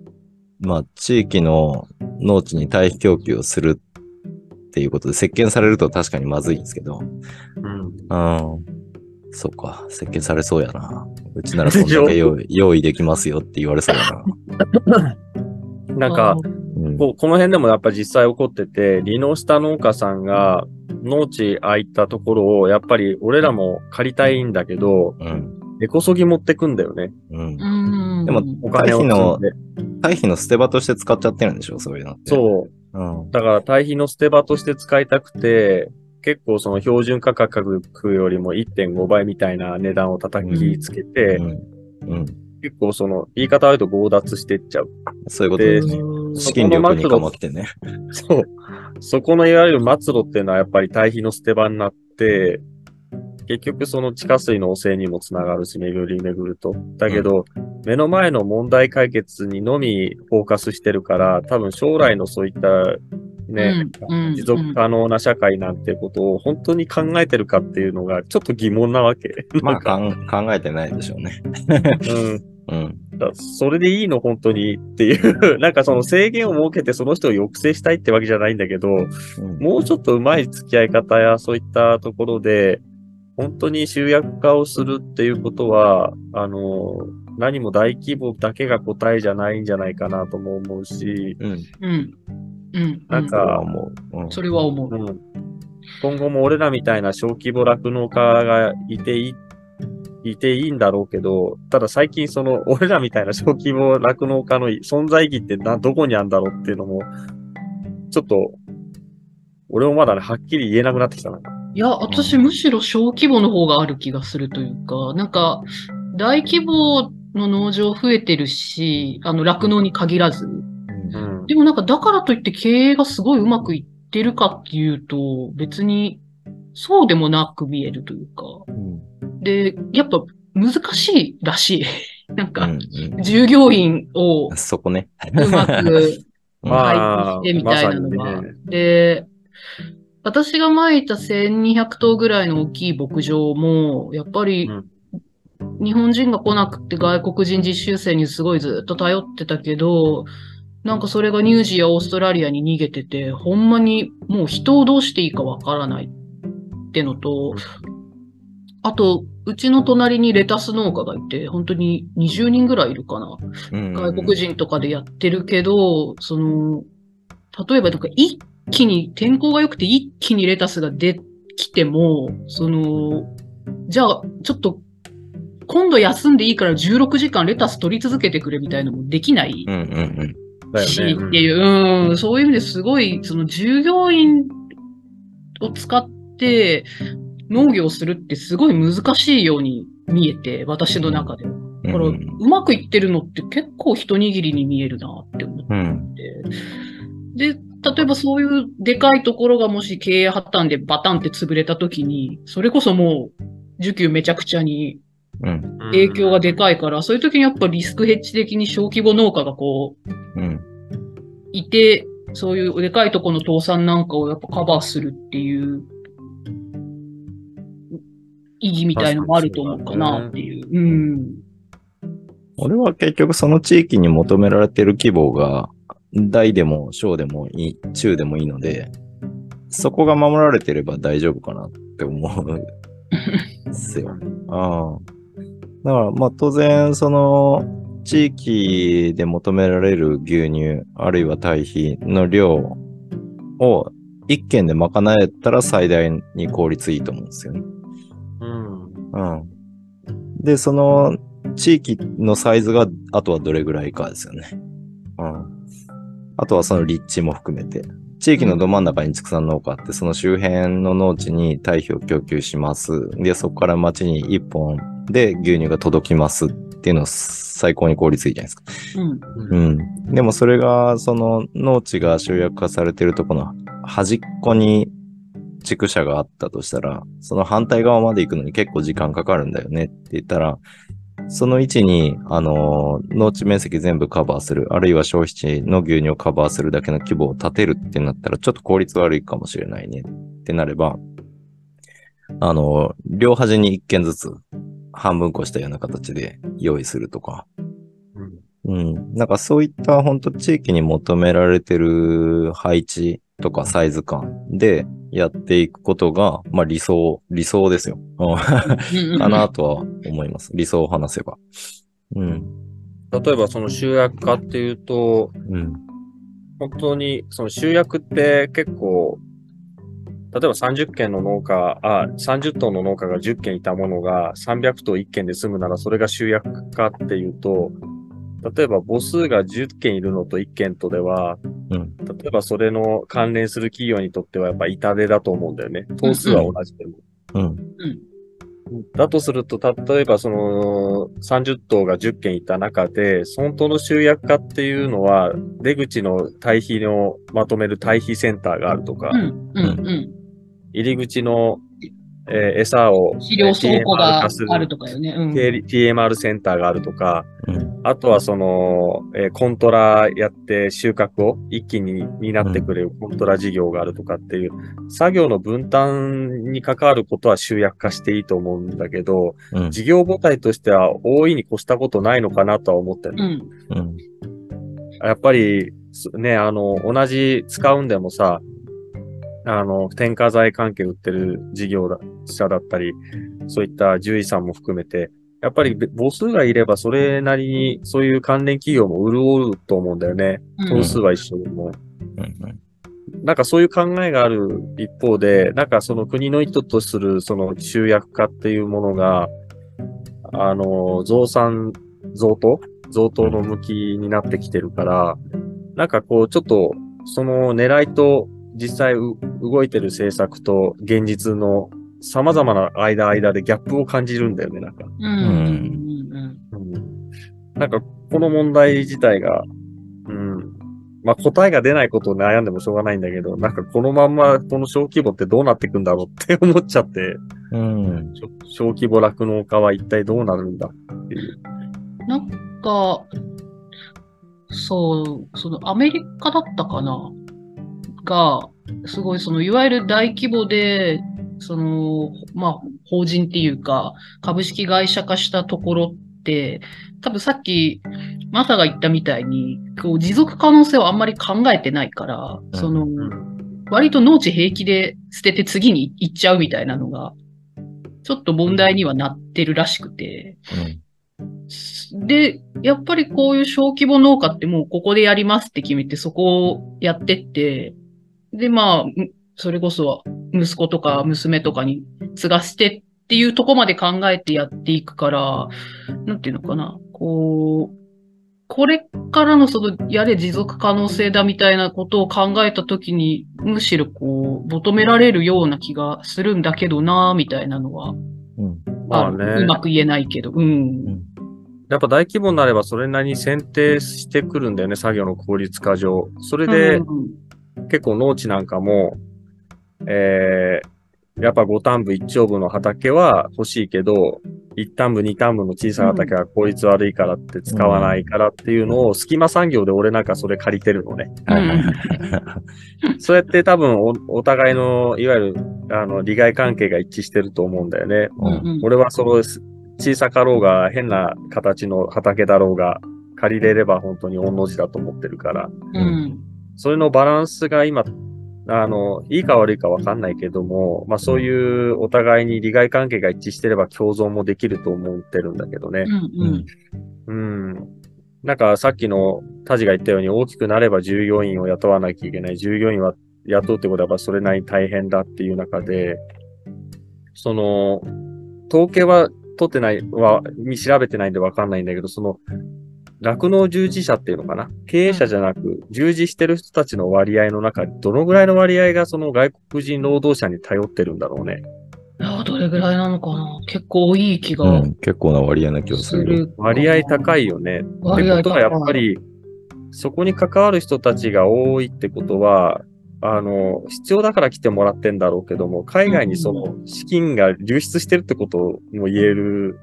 まあ地域の農地に対比供給をするっていうことで席巻されると確かにまずいんですけど、うんうん。そっか、設計されそうやな。うちならこんだけ用意できますよって言われそうやな。なんか、うん。こうこの辺でもやっぱ実際起こってて、離農した農家さんが農地空いたところをやっぱり俺らも借りたいんだけど、うん。根こそぎ持ってくんだよね。うん。うん。でもお金を積んで。堆肥の捨て場として使っちゃってるんでしょそういうのって。そう。うん。だから堆肥の捨て場として使いたくて、結構その標準価格よりも1.5倍みたいな値段を叩きつけて、うん。うん。結構その言い方悪いと強奪してっちゃう。そういうことで資金力にかまきてね。そう。そこのいわゆる末路っていうのはやっぱり堆肥の捨て場になって、結局その地下水の汚染にもつながるし、巡り巡ると。だけど、目の前の問題解決にのみフォーカスしてるから、多分将来のそういったね、うんうん持続可能な社会なんてことを本当に考えてるかっていうのがちょっと疑問なわけ。まあ考えてないでしょうね。うん。うん。だそれでいいの本当にっていう、なんかその制限を設けてその人を抑制したいってわけじゃないんだけど、うんもうちょっとうまい付き合い方やそういったところで、本当に集約化をするっていうことは、あの、何も大規模だけが答えじゃないんじゃないかなとも思うし、うん。うん。うん。なんか。うんそれは思う。うん、今後も俺らみたいな小規模酪農家がいていい、いていいんだろうけど、ただ最近その俺らみたいな小規模酪農家の存在意義ってな、どこにあるんだろうっていうのも、ちょっと、俺もまだね、はっきり言えなくなってきたな。いや、私むしろ小規模の方がある気がするというか、なんか、大規模の農場増えてるし、あの、酪農に限らず。うん。でもなんか、だからといって経営がすごいうまくいってるかっていうと、別にそうでもなく見えるというか。うんで、やっぱ難しいらしい。なんうか、ん従業員をうんそこね。うまくま 配あ置してみたいなのが。まねで、私がまいた1200頭ぐらいの大きい牧場も、やっぱりうん日本人が来なくて外国人実習生にすごいずっと頼ってたけど、なんかそれがニュージーやオーストラリアに逃げてて、ほんまにもう人をどうしていいかわからないってのと、あと、うちの隣にレタス農家がいて、本当に20人ぐらいいるかな。外国人とかでやってるけど、その、例えばなんか一気に、天候が良くて一気にレタスが出きても、その、じゃあ、ちょっと、今度休んでいいから16時間レタス取り続けてくれみたいなのもできないうんうんうん。し、だよね。っていう、うん、そういう意味ですごい、その従業員を使って農業をするってすごい難しいように見えて、私の中では。だから、ううんまくいってるのって結構一握りに見えるなって思っうん。て。で、例えばそういうでかいところがもし経営破綻でバタンって潰れた時に、それこそもう、需給めちゃくちゃにうん。影響がでかいから、そういう時にやっぱリスクヘッジ的に小規模農家がこう、うん。いて、そういうでかいところの倒産なんかをやっぱカバーするっていう意義みたいのもあると思うかなっていう。うん。俺は結局その地域に求められてる規模が大でも小でもいい、中でもいいので、そこが守られてれば大丈夫かなって思うんですよ。ああ。だからまあ当然その地域で求められる牛乳あるいは堆肥の量を一軒で賄えたら最大に効率いいと思うんですよね。うん。うん。で、その地域のサイズがあとはどれぐらいかですよね。うん。あとはその立地も含めて。地域のど真ん中に畜産農家って、その周辺の農地に堆肥を供給します。で、そこから町に一本で牛乳が届きますっていうのは最高に効率いいじゃないですか。うん。うん。でもそれが、その農地が集約化されてるところの端っこに畜舎があったとしたら、その反対側まで行くのに結構時間かかるんだよねって言ったら、その位置に、あの、農地面積全部カバーする、あるいは消費地の牛乳をカバーするだけの規模を立てるってなったら、ちょっと効率悪いかもしれないねってなれば、あの、両端に一軒ずつ半分こしたような形で用意するとか、うん。なんかそういった本当地域に求められてる配置とかサイズ感でやっていくことが、まあ理想、理想ですよ。うんかなとは思います。理想を話せば。うん。例えばその集約化っていうと、うん。本当にその集約って結構、例えば30軒の農家、あ、30頭の農家が10軒いたものが300頭1軒で済むならそれが集約化っていうと、例えば母数が10件いるのと1件とでは、うん。例えばそれの関連する企業にとってはやっぱ痛手だと思うんだよね。頭数は同じでも。うん。だとすると、例えばその30頭が10件いた中で、本当の集約化っていうのは、出口の堆肥のまとめる堆肥センターがあるとか、うん。うん。うん。入り口の、えー餌を肥料倉庫があるとかよね。うん。TMR センターがあるとか、うん。あとはその、えーコントラやって収穫を一気に担ってくれるコントラ事業があるとかっていう、作業の分担に関わることは集約化していいと思うんだけど、うん。事業母体としては大いに越したことないのかなとは思ってる、うん。うん。やっぱり、すね、あの、同じ使うんでもさ、あの、添加剤関係売ってる事業者だったり、そういった獣医さんも含めて、やっぱり母数がいればそれなりにそういう関連企業も潤うと思うんだよね。うん頭数は一緒でも。うん。なんかそういう考えがある一方で、なんかその国の意図とするその集約化っていうものが、あの、増産、増投増投の向きになってきてるから、なんかこうちょっとその狙いと実際う動いてる政策と現実の様々な間間でギャップを感じるんだよね、なんか。うん。うん。なんか、この問題自体が、うん。まあ、答えが出ないことを悩んでもしょうがないんだけど、なんかこのまんまこの小規模ってどうなっていくんだろうって思っちゃって、うん。小規模酪農家は一体どうなるんだっていう。なんか、そう、そのアメリカだったかなが、すごいその、いわゆる大規模で、その、まあ、法人っていうか、株式会社化したところって、多分さっき、マサが言ったみたいに、こう持続可能性をあんまり考えてないから、その、割と農地平気で捨てて次に行っちゃうみたいなのが、ちょっと問題にはなってるらしくて、で、やっぱりこういう小規模農家ってもうここでやりますって決めてそこをやってって、で、まあ、むそれこそ息子とか娘とかに継がしてっていうとこまで考えてやっていくから、なんていうのかな、こう、これからのそのやれ持続可能性だみたいなことを考えたときに、むしろこう、求められるような気がするんだけどなみたいなのは、うん。まあねうまく言えないけど、うん。やっぱ大規模になればそれなりに選定してくるんだよね、作業の効率化上。それで、うん結構農地なんかも、えー、やっぱ5単部1丁部の畑は欲しいけど、1単部2単部の小さい畑は効率悪いからって使わないからっていうのを、隙間産業で俺なんかそれ借りてるのね。そうやって多分おお互いの、いわゆる、あの、利害関係が一致してると思うんだよね。うんうん俺はその、小さかろうが、変な形の畑だろうが、借りれれば本当に御の字だと思ってるから。うん。それのバランスが今、あの、いいか悪いかわかんないけども、まあそういうお互いに利害関係が一致してれば共存もできると思ってるんだけどねう。ん。うん。うん。なんかさっきのタジが言ったように大きくなれば従業員を雇わなきゃいけない。従業員は雇うってことはそれなりに大変だっていう中で、その、統計は取ってない、は、調べてないんでわかんないんだけど、その、酪農従事者っていうのかな？経営者じゃなく、従事してる人たちの割合の中で、どのぐらいの割合がその外国人労働者に頼ってるんだろうね。いや、どれぐらいなのかな？結構いい気がうん、結構な割合な気がすする。割合高いよね。ってことはやっ。ぱり、そこに関わる人たちが多いってことは、あの、必要だから来てもらってんだろうけども、海外にその資金が流出してるってことも言える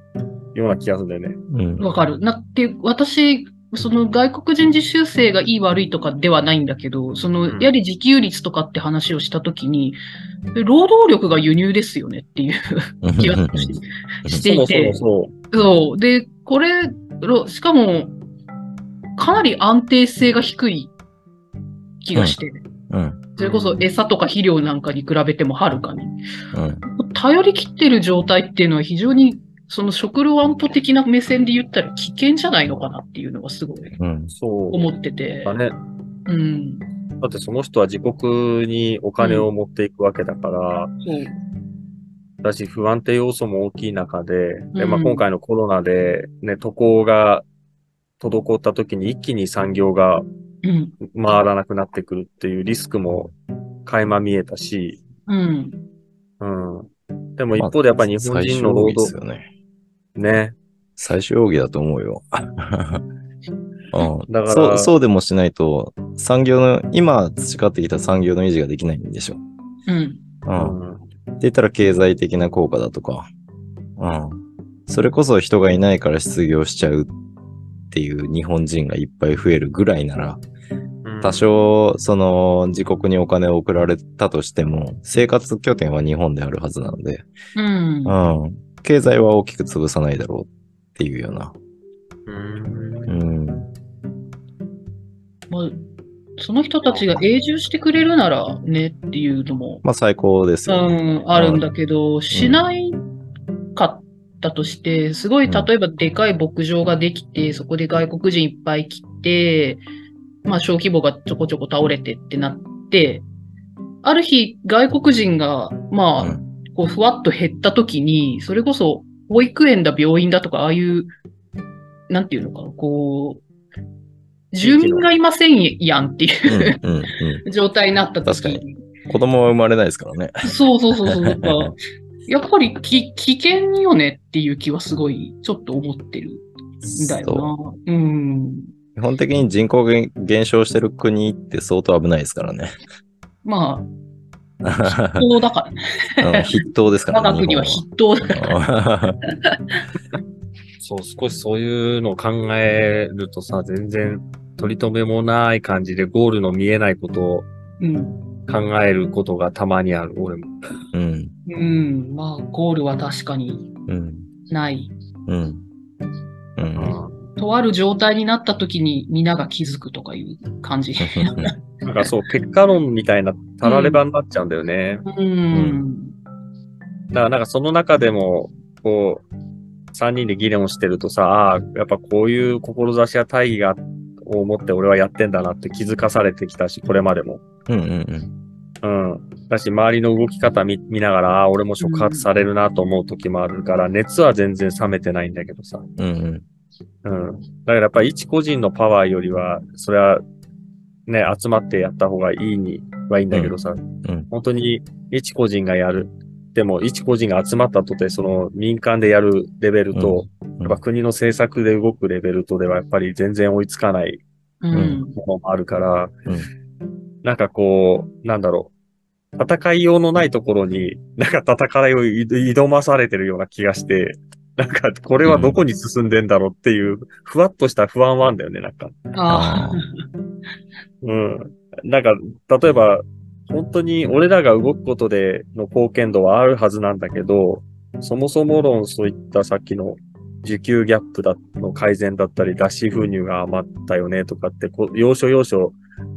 ような気がするんだよね。うん。わかる。なって、私、その外国人実習生がいい悪いとかではないんだけど、その、うんやはり自給率とかって話をしたときに、労働力が輸入ですよねっていう気がししていそて。もそう。で、これ、ろしかも、かなり安定性が低い気がして、うん。それこそ餌とか肥料なんかに比べてもはるかに。うん。頼り切ってる状態っていうのは非常に、その食料安保的な目線で言ったら危険じゃないのかなっていうのがすごいうん。そう。そう思ってて。だね。うん。だってその人は自国にお金を持っていくわけだから。だし不安定要素も大きい中で、でまあ、うん今回のコロナで、ね、渡航が滞った時に一気に産業がうん。回らなくなってくるっていうリスクも垣間見えたし、うん。うん。でも一方でやっぱり日本人の労働、よね。ね。最終容疑だと思うよ。うん。だからそう、そうでもしないと、産業の、今培ってきた産業の維持ができないんでしょ。うん。う。うんん。って言ったら経済的な効果だとか、うん。それこそ人がいないから失業しちゃうっていう日本人がいっぱい増えるぐらいなら、多少、その、自国にお金を送られたとしても、生活拠点は日本であるはずなので、うん。うん。経済は大きく潰さないだろうっていうような。うん。うん。まあ、その人たちが永住してくれるならねっていうのも、まあ最高ですうよね。ん、あるんだけど、しないかったとして、すごい、うん例えばでかい牧場ができて、そこで外国人いっぱい来て、まあ小規模がちょこちょこ倒れてってなって、ある日外国人が、まあ、うんこうふわっと減った時に、それこそ保育園だ、病院だとか、ああいう、なんていうのかな、こう、住民がいませんやんっていううんうんうん状態になった時確かに、子供は生まれないですからね。そうそうそうそう。やっぱりき危険よねっていう気はすごいちょっと思ってるんだよな。うん。基本的に人口が減少してる国って相当危ないですからね。まあ、筆頭だからね。うん筆頭ですからね。我が国は日筆頭だから。そう、少しそういうのを考えるとさ、全然取り留めもない感じでゴールの見えないことをうん。考えることがたまにある、俺も。うん。うん。まあ、ゴールは確かにうん。ない。うん。うん。とある状態になった時に皆が気づくとかいう感じ。なんかそう、結果論みたいなたらればになっちゃうんだよね。うん。だからなんかその中でも、こう、三人で議論してるとさ、ああ、やっぱこういう志や大義が、を持って俺はやってんだなって気づかされてきたし、これまでも。うんうんうん。だし、周りの動き方見見ながら、ああ、俺も触発されるなと思う時もあるから、熱は全然冷めてないんだけどさ。うん。うんうん。うん。だからやっぱり一個人のパワーよりは、それは、ね、集まってやった方がいいにはいいんだけどさ、うん本当に一個人がやる。でも、一個人が集まったとて、その民間でやるレベルと、んやっぱ国の政策で動くレベルとでは、やっぱり全然追いつかないうん。ものもあるから、うんなんかこう、なんだろう。戦いようのないところに、なんか戦いをい挑まされてるような気がして、なんかこれはどこに進んでんだろうっていう、ふわっとした不安はあんだよね、なんか。ああ。うん。なんか、例えば、本当に俺らが動くことでの貢献度はあるはずなんだけど、そもそも論そういったさっきの需給ギャップだの改善だったり、脱脂粉乳が余ったよねとかって、こう要所要所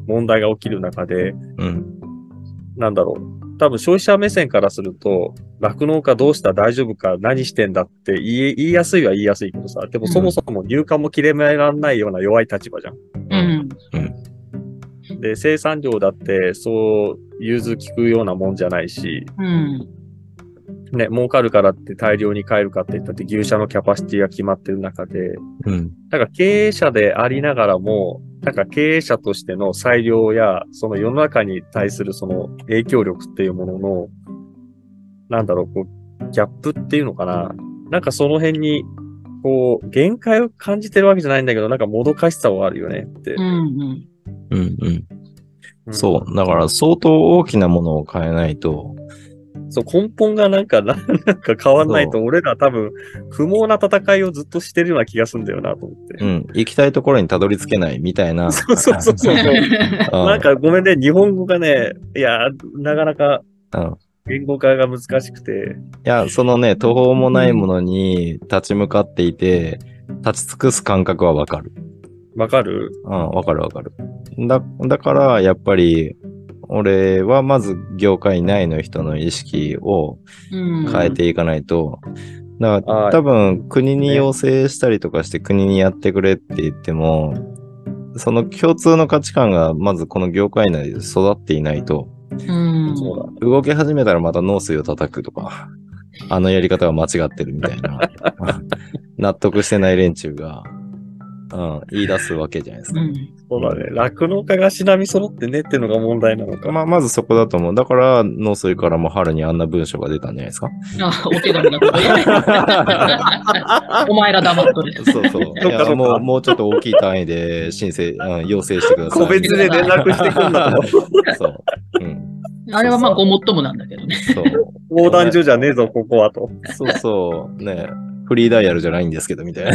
問題が起きる中で、うん。なんだろう。多分消費者目線からすると、酪農家どうした大丈夫か何してんだって言い言いやすいは言いやすいけどさ、でもそもそも入荷も切れめらんないような弱い立場じゃん。うん。で、生産量だってそう融通聞くようなもんじゃないし、うん。ね、儲かるからって大量に買えるかって言ったって牛舎のキャパシティが決まってる中で、うん。なんか経営者でありながらも、なんか経営者としての裁量や、その世の中に対するその影響力っていうものの、なんだろう、こう、ギャップっていうのかな。なんかその辺に、こう、限界を感じてるわけじゃないんだけど、なんかもどかしさはあるよねってう。ん。うん。うん。うん。うんそう。だから相当大きなものを変えないと、そう、根本がなんか、な なんか変わんないと、俺ら多分、不毛な戦いをずっとしてるような気がするんだよなと思って。うん。行きたいところにたどり着けないみたいな。そうそうそうそう。うんなんかごめんね、日本語がね、いや、なかなかうん。言語化が難しくて、いや、そのね、途方もないものに立ち向かっていて、立ち尽くす感覚はわかる。わかる？うん、わかるわかる。だ、だから、やっぱり、俺はまず業界内の人の意識をうん。変えていかないと、だかあーら多分国に要請したりとかして国にやってくれって言っても、その共通の価値観がまずこの業界内で育っていないと、うん。動き始めたらまた農水を叩くとか、あのやり方が間違ってるみたいな、納得してない連中が、うん、言い出すわけじゃないですか。うん。そうだね。酪農家がしなみ揃ってねっていうのが問題なのか。まあ、まずそこだと思う。だから、農水からも春にあんな文章が出たんじゃないですか？あ、お手紙だと。お前ら黙っとれ。そうそう。い やそっかそっかもう、もうちょっと大きい単位で申請、うん、要請してください。個別で 連絡してくんだと。そう。うん。あれはまあごもっともなんだけどね。そう。横断所じゃねえぞ、ここはと。そうそう。ねフリーダイヤルじゃないんですけど、みたいな。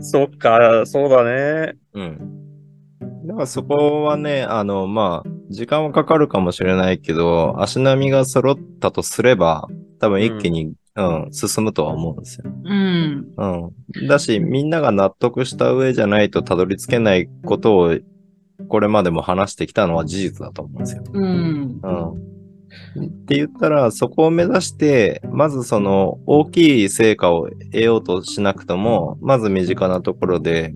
そっか、そうだね。うん。だからそこはね、あの、まあ、時間はかかるかもしれないけど、足並みが揃ったとすれば、多分一気に、うん、進むとは思うんですよ。うん。うん。だし、みんなが納得した上じゃないとたどり着けないことを、これまでも話してきたのは事実だと思うんですよ。うん。うん。って言ったら、そこを目指して、まずその大きい成果を得ようとしなくとも、まず身近なところで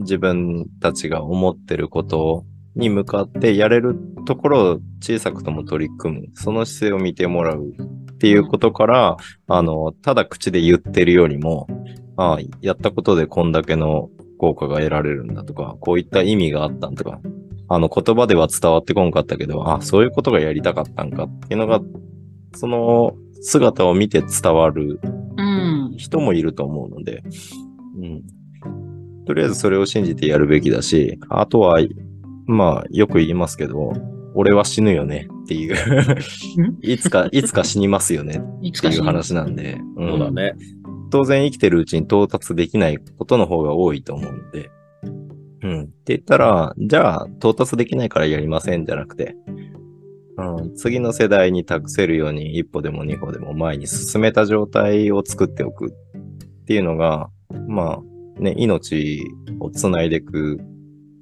自分たちが思ってることに向かってやれるところを小さくとも取り組む。その姿勢を見てもらうっていうことから、あの、ただ口で言ってるよりも、ああ、やったことでこんだけの効果が得られるんだとか、こういった意味があったんとか、あの言葉では伝わってこんかったけど、あ、そういうことがやりたかったんかっていうのが、その姿を見て伝わるうん。人もいると思うので、うん。とりあえずそれを信じてやるべきだし、あとは、まあ、よく言いますけど、俺は死ぬよねっていう、いつか、いつか死にますよねっていう話なんで、うんそうだね。当然生きてるうちに到達できないことの方が多いと思うので、うん。って言ったら、じゃあ、到達できないからやりませんじゃなくて、うん、次の世代に託せるように一歩でも二歩でも前に進めた状態を作っておくっていうのが、まあ、ね、命をつないでいく、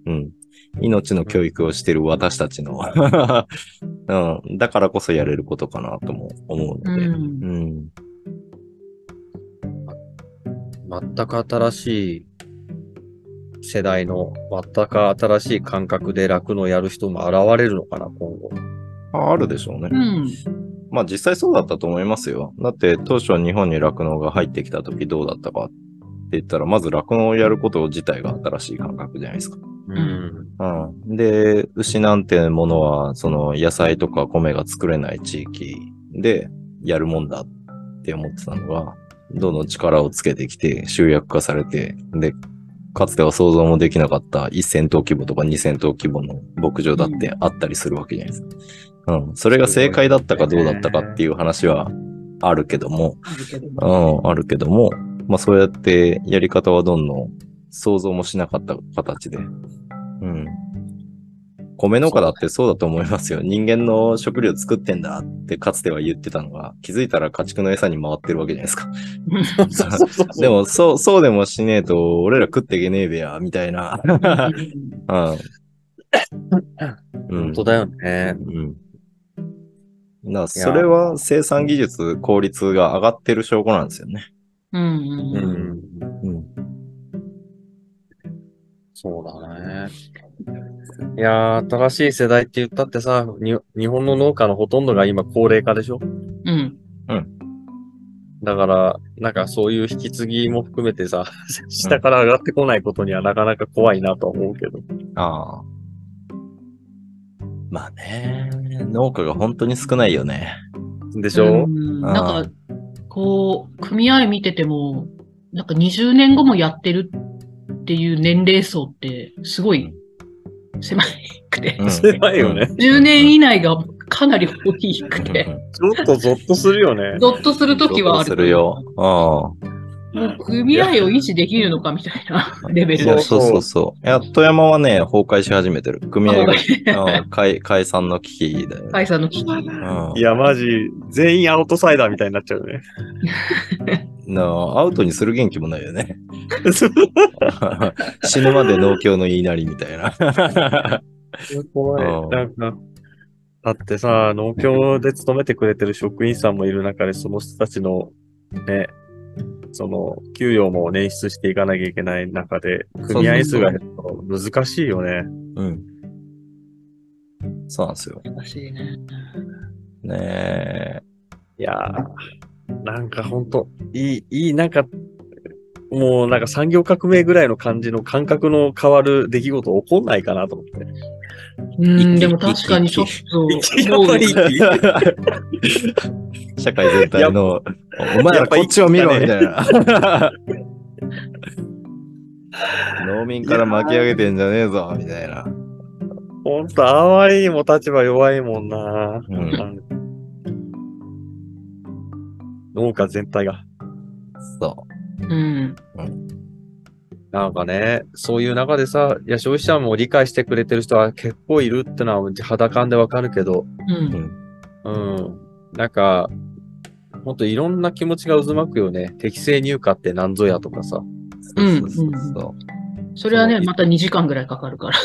うん。命の教育をしてる私たちの、うん、だからこそやれることかなとも思ううので、ん。うん。全く新しい世代の全く新しい感覚で楽のやる人も現れるのかな、今後。ああるでしょうね。うん。まあ実際そうだったと思いますよ。だって当初日本に酪農が入ってきた時どうだったかって言ったら、まず酪農をやること自体が新しい感覚じゃないですか。うん。うん。で、牛なんてものは、その野菜とか米が作れない地域でやるもんだって思ってたのが、どんどん力をつけてきて集約化されて、で、かつては想像もできなかった1000頭規模とか2000頭規模の牧場だってあったりするわけじゃないですか。うん。それが正解だったかどうだったかっていう話はあるけども、あるけどうも。ん、あるけども、まあそうやってやり方はどんどん想像もしなかった形で。うん。米農家だってそうだと思いますよ。人間の食料作ってんだってかつては言ってたのが、気づいたら家畜の餌に回ってるわけじゃないですか。でも、そう、そうでもしねえと、俺ら食っていけねえべや、みたいな。うん。うん本当だよね。うん。だそれは生産技術、効率が上がってる証拠なんですよね。うん。ううん。ん。うん。そうだね。いやー、新しい世代って言ったってさ、に日本の農家のほとんどが今高齢化でしょ？うん。だから、なんかそういう引き継ぎも含めてさ、下から上がってこないことにはなかなか怖いなとは思うけど。ああ。まあね、農家が本当に少ないよね。でしょ、うんなんか、こう、組合見てても、なんか20年後もやってるっていう年齢層って、すごい狭くて、うん狭いよね。10年以内がかなり大きくて、ちょっとゾッとするよね。ゾッとするときはある。するよ。あもう組合を維持できるのかみたいなレベあ。ルだそうそうそうそう。いや、富山はね、崩壊し始めてる。組合がうん解解散の危機だよね。解散の危機。うんいや、マジ、全員アウトサイダーみたいになっちゃうよね。なあアウトにする元気もないよね。死ぬまで農協の言いなりみたいな。い。なんか、だってさ、農協で勤めてくれてる職員さんもいる中で、その人たちの、ね、その、給与も捻出していかなきゃいけない中で、組合数が減ると難しいよね。うん。そうなんですよ。難しいね。ねえ。いやー、なんかほんと、いい、いい、なんか、もうなんか産業革命ぐらいの感じの感覚の変わる出来事起こんないかなと思って。うん、でも確かにちょっと、社会全体の、お前らこっちを見ろみたいな。農民から巻き上げてんじゃねえぞ、みたいな。ほんと、あまりにも立場弱いもんな。うん農家全体が。そうん。なんかね、そういう中でさ、いや、消費者も理解してくれてる人は結構いるってのは肌感でわかるけど、う。う。うんん。うん。なんか、ほんといろんな気持ちが渦巻くよね。適正入荷って何ぞやとかさ。そうそうそうそそれはね、また2時間ぐらいかかるから。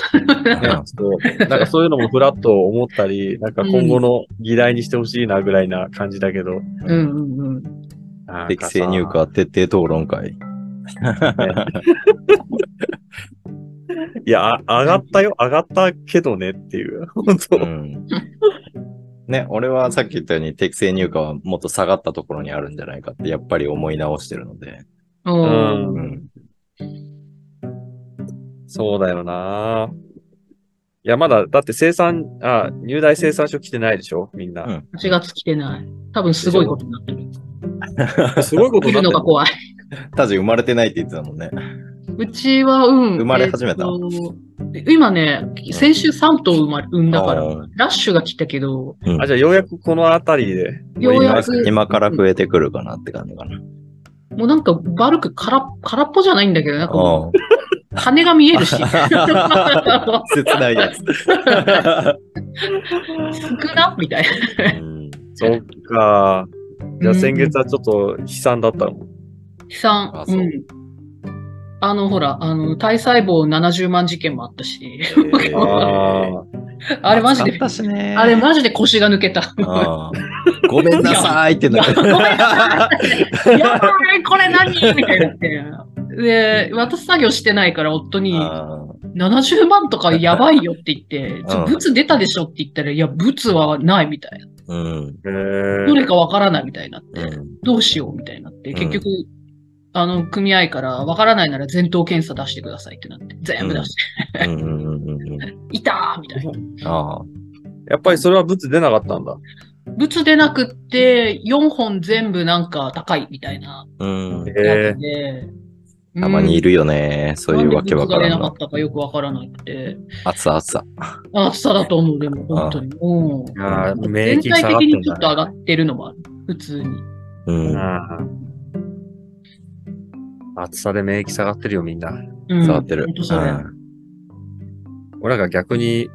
ね、そう。なんかそういうのもふらっと思ったり、なんか今後の議題にしてほしいなぐらいな感じだけど。うんうんうん。う。適正入荷徹底討論会。いや、あ上がったよ、上がったけどねっていう。本当、うん。ね、俺はさっき言ったように適正入荷はもっと下がったところにあるんじゃないかってやっぱり思い直してるので。おうーうん。そうだよな。や、まだ、だって生産、あ、入大生産書来てないでしょ？みんな。うん8月来てない。多分すごいことになってる。すごいこと来になってるるのが怖い。タジ生まれてないって言ってたもんね。うちは、うん。生まれ始めたえっと今ね、先週3頭生まれ産んだからラッシュが来たけど、うんあ、じゃあようやくこのあたりで。ようやく今今から増えてくるかなって感じかな。もうなんかバルク空っ空っぽじゃないんだけど、なんかも羽が見えるし、ん。切ないやつ。少なみたいな。うんそっか。じゃあ先月はちょっと悲惨だったの。悲惨あ。そううん。あの、ほら、あの、体細胞70万事件もあったし、ああれマジで、ね。あれマジで腰が抜けた。ごめんなさいってなる。ごめんなさいやばい、これ何？みたいになって。で、私作業してないから夫に、あ70万とかやばいよって言って、ちょうんブツ出たでしょって言ったら、いや、ブツはないみたいな。ーうん。どれかわからないみたいになって、うんどうしようみたいになって、うん結局、あの、組合からわからないなら前頭検査出してくださいってなって、全部出して、うんうんうんうんいたーみたいな。ああ。やっぱりそれはブツ出なかったんだ。ブツ出なくって、4本全部なんか高いみたいなうん。へやつで。たまにいるよね。そういうわけわからなんでブツが出なかっ。たかよくわからなくて。暑さ暑さ。暑さだと思う、でも、本当に。もうあー免疫全体的にちょっと上がってるのもある。普通に。うん。うん暑さで免疫下がってるよ、みんな。うん、触ってる俺らが逆に、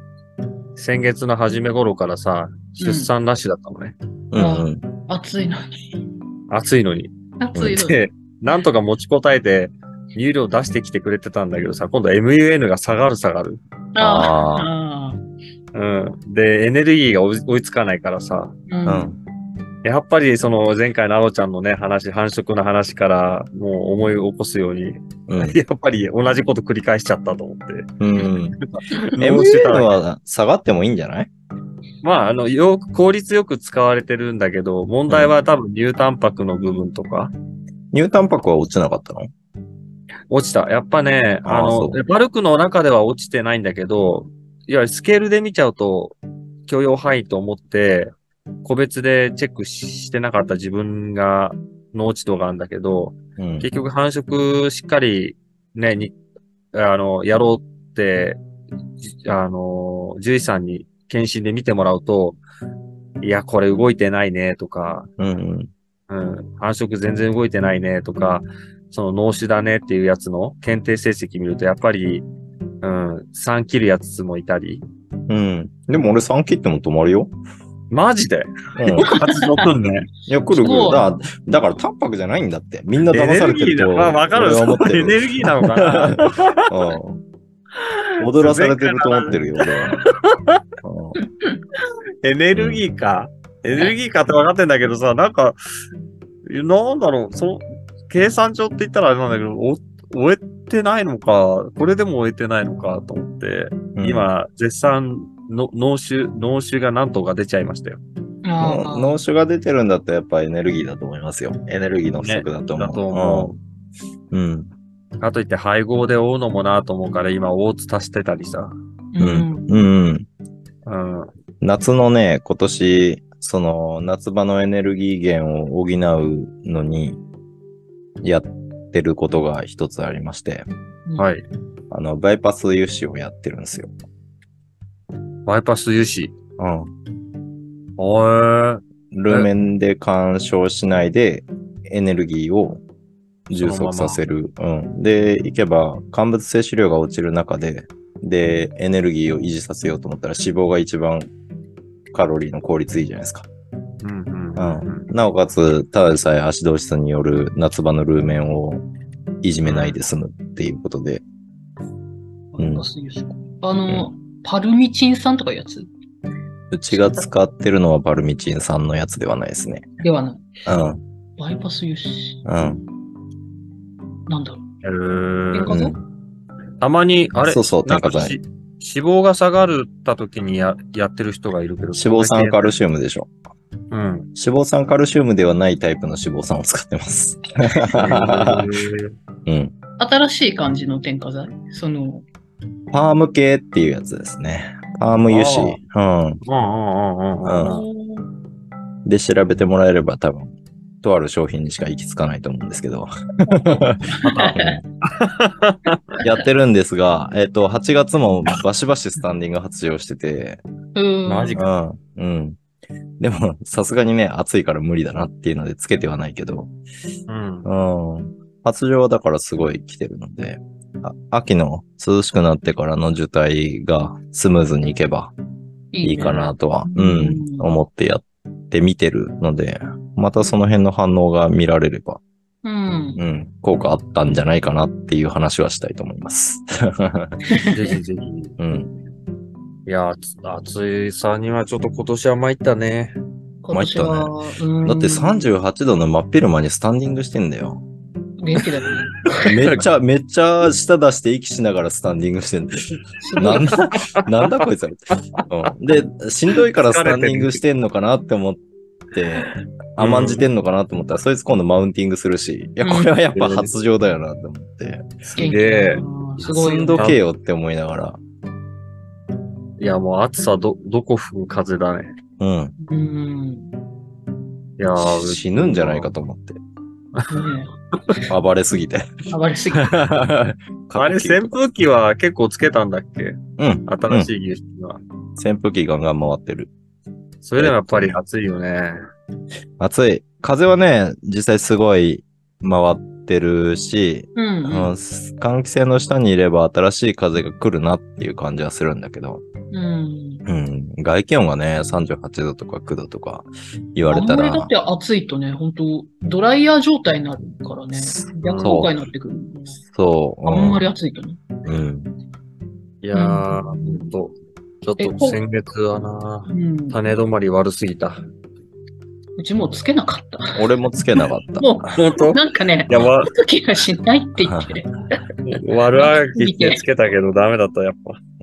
先月の初め頃からさ、出産ラッシュだったのね。うんうん。暑いのに。暑いのに。暑いのに。で、なんとか持ちこたえて、乳量出してきてくれてたんだけどさ、今度 MUN が下がる下がる。ああ。うん。で、エネルギーが追い追いつかないからさ、う。うんん。やっぱりその前回のアロちゃんのね、話、繁殖の話からもう思い起こすように、うん。やっぱり同じこと繰り返しちゃったと思って。うん。どうしてた MN らは下がってもいいんじゃない？まあ、あの、よく、効率よく使われてるんだけど、問題は多分乳タンパクの部分とか、乳タンパクは落ちなかったの？落ちた。やっぱね、あのそ、バルクの中では落ちてないんだけど、いや、スケールで見ちゃうと、許容範囲と思って、個別でチェックししてなかった自分が、の落ち度があるんだけど、うん。結局繁殖しっかりね、に、あの、やろうって、じあの、獣医さんに検診で見てもらうと、いや、これ動いてないね、とか、うんうん。うん、繁殖全然動いてないね、とか、その脳死だねっていうやつの検定成績見ると、やっぱり、うん、3切るやつもいたり。うん。でも俺3切っても止まるよ。マジで？うん。活動くんね。いや、来るだだからタンパクじゃないんだって。みんな騙されてると。まあ、わかる。エネる。ルギーなのかな。うん。踊らされてると思ってるよ、俺は。エネルギーか。エネルギーかって分かってんだけどさ、なんか、なんだろう、その、計算上って言ったらあれなんだけど、お終えてないのか、これでも終えてないのかと思って、うん、今、絶賛の、脳腫、脳腫が何とか出ちゃいましたよ。脳腫が出てるんだったらやっぱエネルギーだと思いますよ。エネルギーの不足だと思う。だと思う。うん。う。かといって配合で追うのもなと思うから、今、オーツ足してたりさ。ううんん。うん。うん。夏のね、今年、その夏場のエネルギー源を補うのにやってることが一つありまして、はい。あの、バイパス油脂をやってるんですよ。バイパス油脂。うん。おー。ルーメンで干渉しないでエネルギーを充足させる。うん。で、いけば乾物摂取量が落ちる中で、で、エネルギーを維持させようと思ったら脂肪が一番カロリーの効率いいじゃないですか。うんうんううんん。なおかつ、ただでさえアシドーシスによる夏場のルーメンをいじめないで済むっていうことで、うんバス油脂あの、パルミチン酸とかいうやつ？うちが使ってるのはパルミチン酸のやつではないですね。ではない。うん。バイパス油脂。うん。なんだろう。へー添加剤たまに、あれ？そうそうなんか添加剤し脂肪が下がるった時にややってる人がいるけど。脂肪酸カルシウムでしょ。うん。脂肪酸カルシウムではないタイプの脂肪酸を使ってます。うん。新しい感じの添加剤？その、パーム系っていうやつですね。アーム油脂。うん。うんうんうんうんで、調べてもらえれば多分、とある商品にしか行き着かないと思うんですけど。やってるんですが、えっ、と、8月もバシバシスタンディング発情してて、うん。マジか。うん。うん。でも、さすがにね、暑いから無理だなっていうのでつけてはないけど、うん。うん。発情はだからすごい来てるので、あ秋の涼しくなってからの受胎がスムーズにいけばいいかなとは、ううんん、思ってやってみてるので、またその辺の反応が見られれば、うん。うん、効果あったんじゃないかなっていう話はしたいと思います。ぜひぜひ。うん。いや、つ暑いさにはちょっと今年は参ったね。今年は、うんだって38度の真っ昼間にスタンディングしてんだよ。元気だね。めっちゃ、めっちゃ舌出して息しながらスタンディングしてんだ なんだ、なんだこいつは、うん。で、しんどいからスタンディングしてんのかなって思って、甘んじてんのかなと思ったら、そいつ今度マウンティングするし、いや、これはやっぱ発情だよなって思って、すげえすごいよ積んどけよって思いながら、いや、もう暑さど、どこ吹く風だね。うん。うん。いやー死ぬんじゃないかと思って。ね 暴れすぎて。え暴れすぎて。あれ、扇風機は結構つけたんだっけ？うん。新しい技術は。扇風機ガンガン回ってる。それでもやっぱり暑いよね。暑い。風はね、実際すごい回ってるし、うんうん、換気扇の下にいれば新しい風が来るなっていう感じはするんだけど、うん。うん、外気温がね、38度とか9度とか言わあれたらんまりだっ、て暑いとね、本当ドライヤー状態になるからね。逆効果になってくる。そう、あんまり暑いとね。うん、いやー、ほんと。ちょっと先月はな、うん。種止まり悪すぎた。うちもうつけなかった。俺もつけなかった。も本当？う、なんかね、いや、わ、つく気がしないって言って。悪あがきってつけたけどダメだった、やっ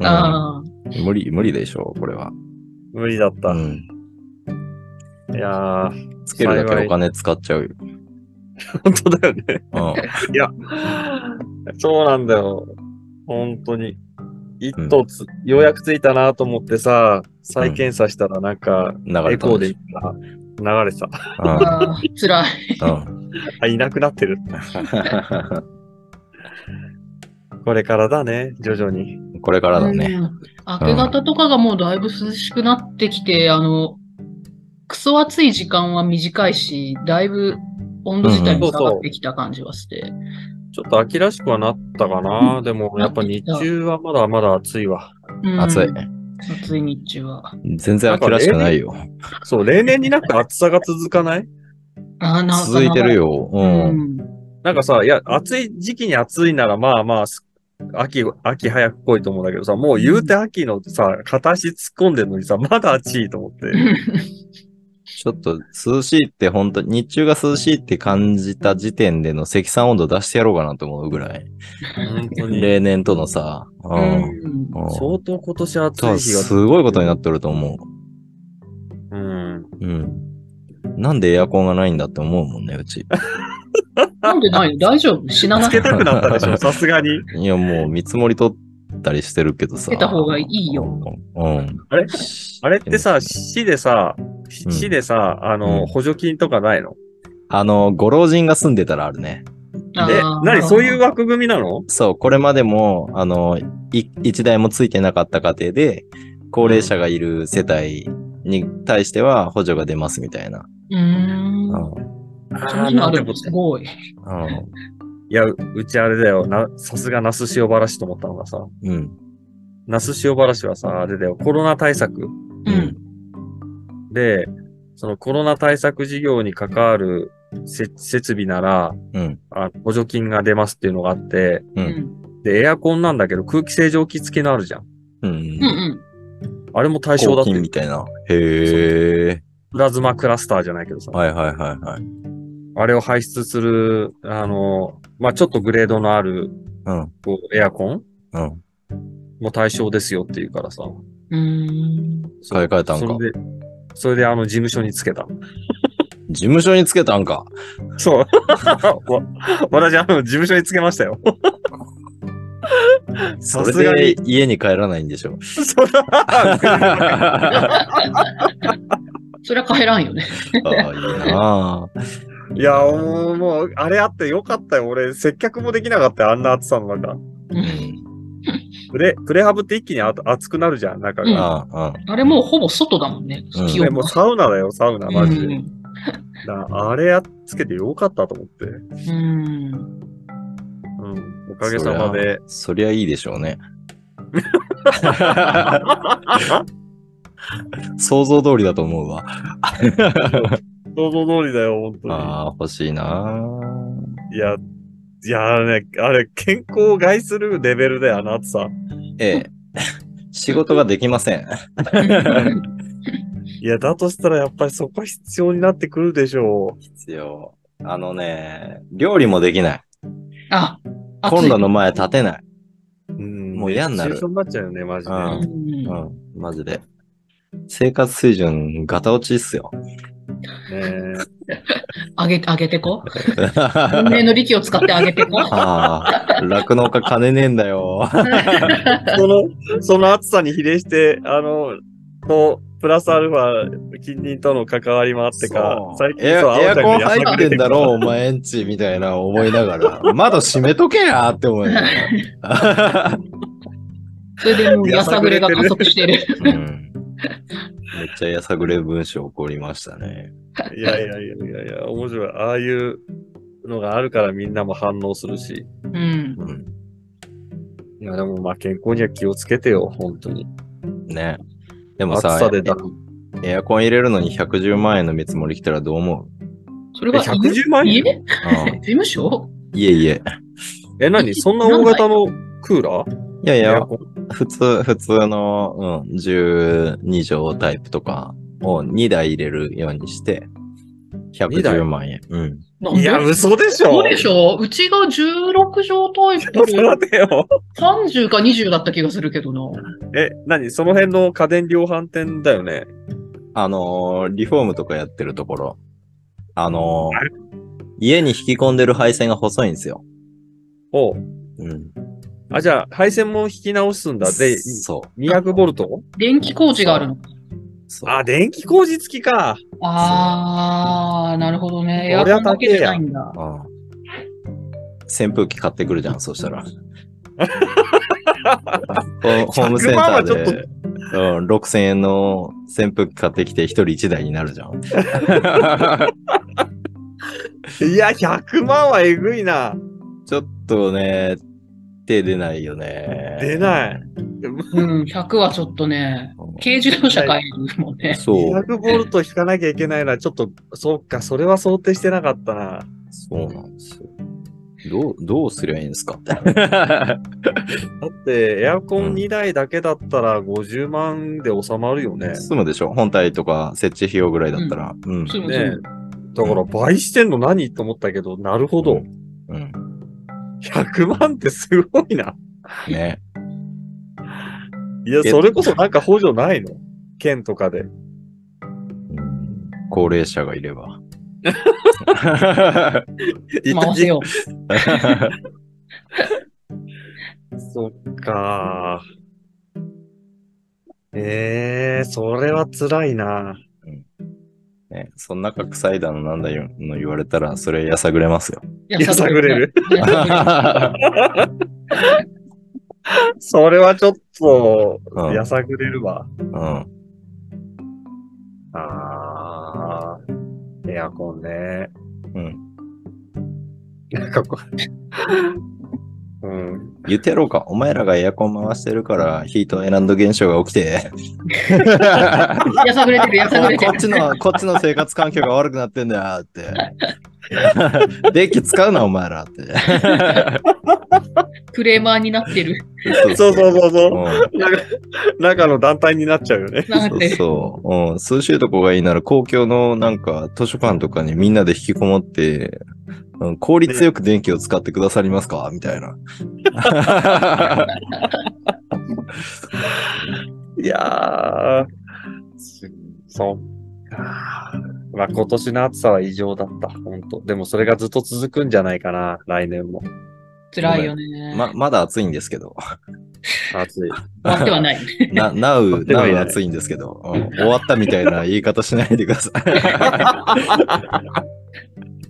ぱ。ああ。うん、無理、無理でしょう、これは。無理だった。いうん、やー、つけるだけお金使っちゃうよ。本当だよね。うん、いや、そうなんだよ。本当に。一頭つ、ようやくついたなと思ってさ、再検査したらなんか、流れエコーたんで流れてた。ょ。ああ、辛い。うんうんあ、いなくなってる。これからだね、徐々に。これからだね。うん明け方とかがもうだいぶ涼しくなってきて、あの、クソ暑い時間は短いし、だいぶ温度自体も下がってきた感じはして。ちょっと秋らしくはなったかな。でも、やっぱ日中はまだまだ暑いわ。うん暑い。暑い日中は。全然秋らしくないよ。そう、例年になんか暑さが続かない？あーな続いてる。よ。う。うんん。なんかさ、いや、暑い時期に暑いならまあまあ、す秋、秋早く来いと思うんだけどさ、もう言うて秋のさ、片足突っ込んでるのにさ、まだ暑いと思って。ちょっと涼しいって本当日中が涼しいって感じた時点での積算温度出してやろうかなと思うぐらい。本当に。例年とのさ。う。うん相当今年暑い日が。すごいことになってると思うん。う。うん。なんでエアコンがないんだって思うもんね、うち。なんでないの？大丈夫？死ななつけたくなったでしょ、さすがに。いや、もう見積もり取ったりしてるけどさ。つけた方がいいよ。うん。あれ？あれってさ、市でさ、うん市でさ、あうの、ん補助金とかないの？あの、ご老人が住んでたらあるね。そういう枠組みなの？そう、これまでも、あの、い一台もついてなかった家庭で、高齢者がいる世帯に対しては補助が出ますみたいな。うーん。うんそんなるのすごい。うんいや、ううちあれだよ。な、さすが那須塩原市と思ったのがさ、うん。那須塩原市はさ、あれだよ、コロナ対策うん。で、そのコロナ対策事業に関わるせ設備なら、うん。あ補助金が出ますっていうのがあって、う。うんん。で、エアコンなんだけど空気清浄機付きのあるじゃん。うん。うんうん。あれも対象だって抗菌。みたいな。へえ。プラズマクラスターじゃないけどさ。はいはいはいはい。あれを排出する、あの、まあ、ちょっとグレードのある、うん。こう、エアコンうん。も対象ですよっていうからさ。うーん。買い替えたんかそれで、それであの、事務所につけた。事務所につけたんか。そう。わ私、あの、事務所につけましたよ。それさすがにで、家に帰らないんでしょ。そら、それは帰らんよね。ああ、いいなあいや、もう、もう、あれあってよかったよ。俺、接客もできなかったよ。あんな暑さの中。うん。プレ、プレハブって一気にあ暑くなるじゃん、中うんが。ああ、あれもうほぼ外だもんね。うん気温がねもうサウナだよ、サウナ、マジで。うんだあれやっつけてよかったと思って。うん。うん。おかげさまで。そりゃいいでしょうね。想像通りだと思うわ。想像通りだよ、本当に。ああ、欲しいないや、いやね、あれ、健康を害するレベルだよ、あの暑さ。ええ。仕事ができません。いや、だとしたらやっぱりそこは必要になってくるでしょ必要。あのね、料理もできない。あ、コンロの前立てない。う。うんもう嫌になるになっちゃうよね、マジで。うんうんうん、マジで。生活水準、ガタ落ちっすよ。ね上げ、上げてこ。運命の力を使って上げてこ。ああ、酪農家金ねえんだよ。その、その暑さに比例して、あの、と、プラスアルファ、近隣との関わりもあってか最近エアそうエアコン入ってんだろ、う。お前んち、みたいな思いながら。窓閉めとけやって思いながら。それでもうやさぐれが加速してる。うんめっちゃやさぐれ文章起こりましたね。いやいやいやいやいや、面白い。ああいうのがあるからみんなも反応するし。うん。うん。いや、でもまあ健康には気をつけてよ、本当に。ね。でも暑ささでだ。エアコン入れるのに110万円の見積もり来たらどう思えそれが110万円？家う、事務所？いえいえ。え、何？そんな大型のクーラー？いやいや普通、普通の、うん、12畳タイプとかを2台入れるようにして、110万円。うん。いや、嘘でしょそうでしょうちが16畳タイプ ちょっと待ってよ。30か20だった気がするけどな。え、何？その辺の家電量販店だよね。あのーリフォームとかやってるところ、あのー家に引き込んでる配線が細いんですよ。おううん。あ、じゃあ、配線も引き直すんだ。で、そう。200ボルト？電気工事があるの？か。そうあ、電気工事付きか。あー、なるほどね。エアコンだけじゃないんだ。うん扇風機買ってくるじゃん、そしたら。ホホームセンタ100万はちょっとーで、うん、6000円の扇風機買ってきて一人一台になるじゃん。いや、100万はえぐいな。ちょっとね、手出ないよね。出ない。うん、100はちょっとね、軽自動車買えるもんね。そう。200ボルト引かなきゃいけないのは、ちょっと、そっか、それは想定してなかったな。そうなんですよ。どう、どうすりゃいいんですか？だって、エアコン2台だけだったら50万で収まるよね。済むでしょ本体とか設置費用ぐらいだったら。うん。そうねだから倍してんの何？と思ったけど、なるほど。うん。100万ってすごいな。ね。いや、それこそなんか補助ないの？県とかで。うん高齢者がいれば。回せよ そっか。ええー、それは辛いな。ね、そん中臭いだのなんだよの言われたら、それやさぐれますよ。ややさぐれる。それはちょっとう、んやさぐれるわ。うん。あー、エアコンね。うん。なんかこう、うん。言ってやろうか。お前らがエアコン回してるから、ヒートアイランド現象が起きて。やさぐれてる、やさぐれてる。こっちの、こっちの生活環境が悪くなってんだよって。電気使うな、お前らって。クレーマーになってる。そうそうそうそう。うんなんか、中の団体になっちゃうよね。そうなんて。そう。うん。涼しいとこがいいなら、公共のなんか図書館とかにみんなで引きこもって、うん、効率よく電気を使ってくださりますか？みたいな。いやー、そっか。まあ今年の暑さは異常だった、本当でもそれがずっと続くんじゃないかな、来年も。辛いよね。ま、まだ暑いんですけど。暑い。終わってはない。な、なう、なう暑いんですけど、うん終わったみたいな言い方しないでください。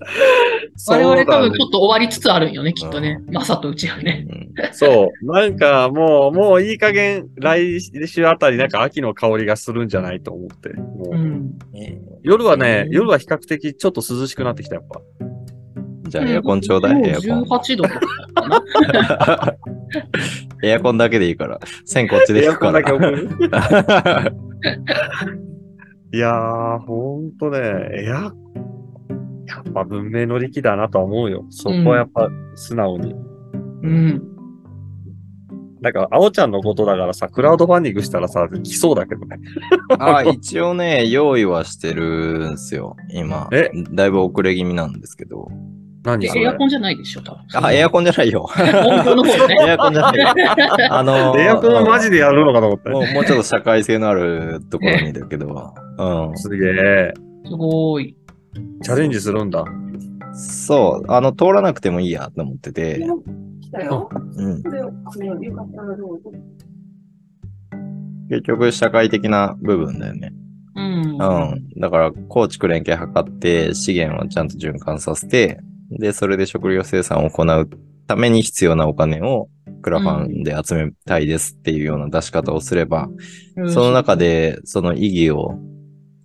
我々多分ちょっっと終わりつつあるんよね、きっとね。マサとうちはね。そう。なんかもう、もういい加減、来週あたりなんか秋の香りがするんじゃないと思って。夜はね、うん夜は比較的ちょっと涼しくなってきた、やっぱ。じゃあエアコンちょうだい、もエアコン。18度とか。エアコンだけでいいから。線こっちでエア行くかコンだけ送るら。いやー、ほんとね、エア、やっぱ文明の利器だなとは思うよ。そこはやっぱ素直に。うん。なんか、あおちゃんのことだからさ、クラウドファンディングしたらさ、来そうだけどね。あ、一応ね、用意はしてるんですよ、今。え？だいぶ遅れ気味なんですけど。何エアコンじゃないでしょ、多分。あ、エアコンじゃないよ。音響の方ね。エアコンじゃないよ。あのーエアコンはマジでやるのかと思って。もうもうちょっと社会性のあるところにだけど、うん。すげえ。すごい。チャレンジするんだ。そう、あの、通らなくてもいいやと思ってて、来たよ。うん。これを、あの、よかったらどうぞ。結局、社会的な部分だよね。うん。うん。だから、構築連携図って、資源をちゃんと循環させて、で、それで食料生産を行うために必要なお金を、クラファンで集めたいですっていうような出し方をすれば、うんその中、で、その意義を、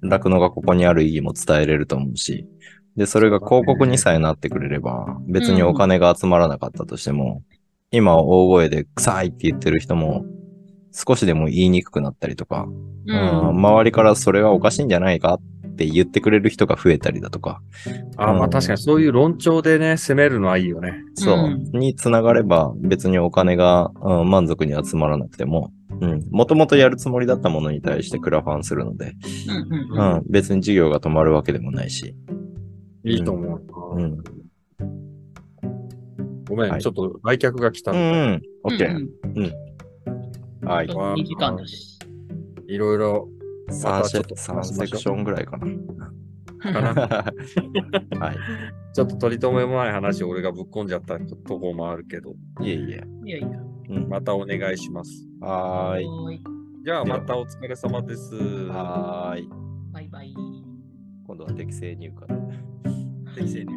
酪農がここにある意義も伝えれると思うし、で、それが広告にさえなってくれれば、別にお金が集まらなかったとしても、今大声で臭いって言ってる人も、少しでも言いにくくなったりとか、ううんん。周りからそれはおかしいんじゃないかって言ってくれる人が増えたりだとか、あ、まうんあ確かにそういう論調でね、攻めるのはいいよね。そう、につながれば別にお金が、うん満足に集まらなくても、うん、もともとやるつもりだったものに対してクラファンするので、うん。ううん。ん、別に事業が止まるわけでもないし、いいと思う。うん。ごめん、はいちょっと来客が来たうんだ。ん、オッケー。はい。2時間だし。いろいろ。3セまたちょっと三セクションぐらいかな。はい。ちょっと取り留めもない話を俺がぶっ込んじゃったところもあるけど、いえいえ。いやいや。うん、またお願いします。はーい。じゃあまたお疲れ様です。はーい。バイバイ。今度は適正入荷で。適正に。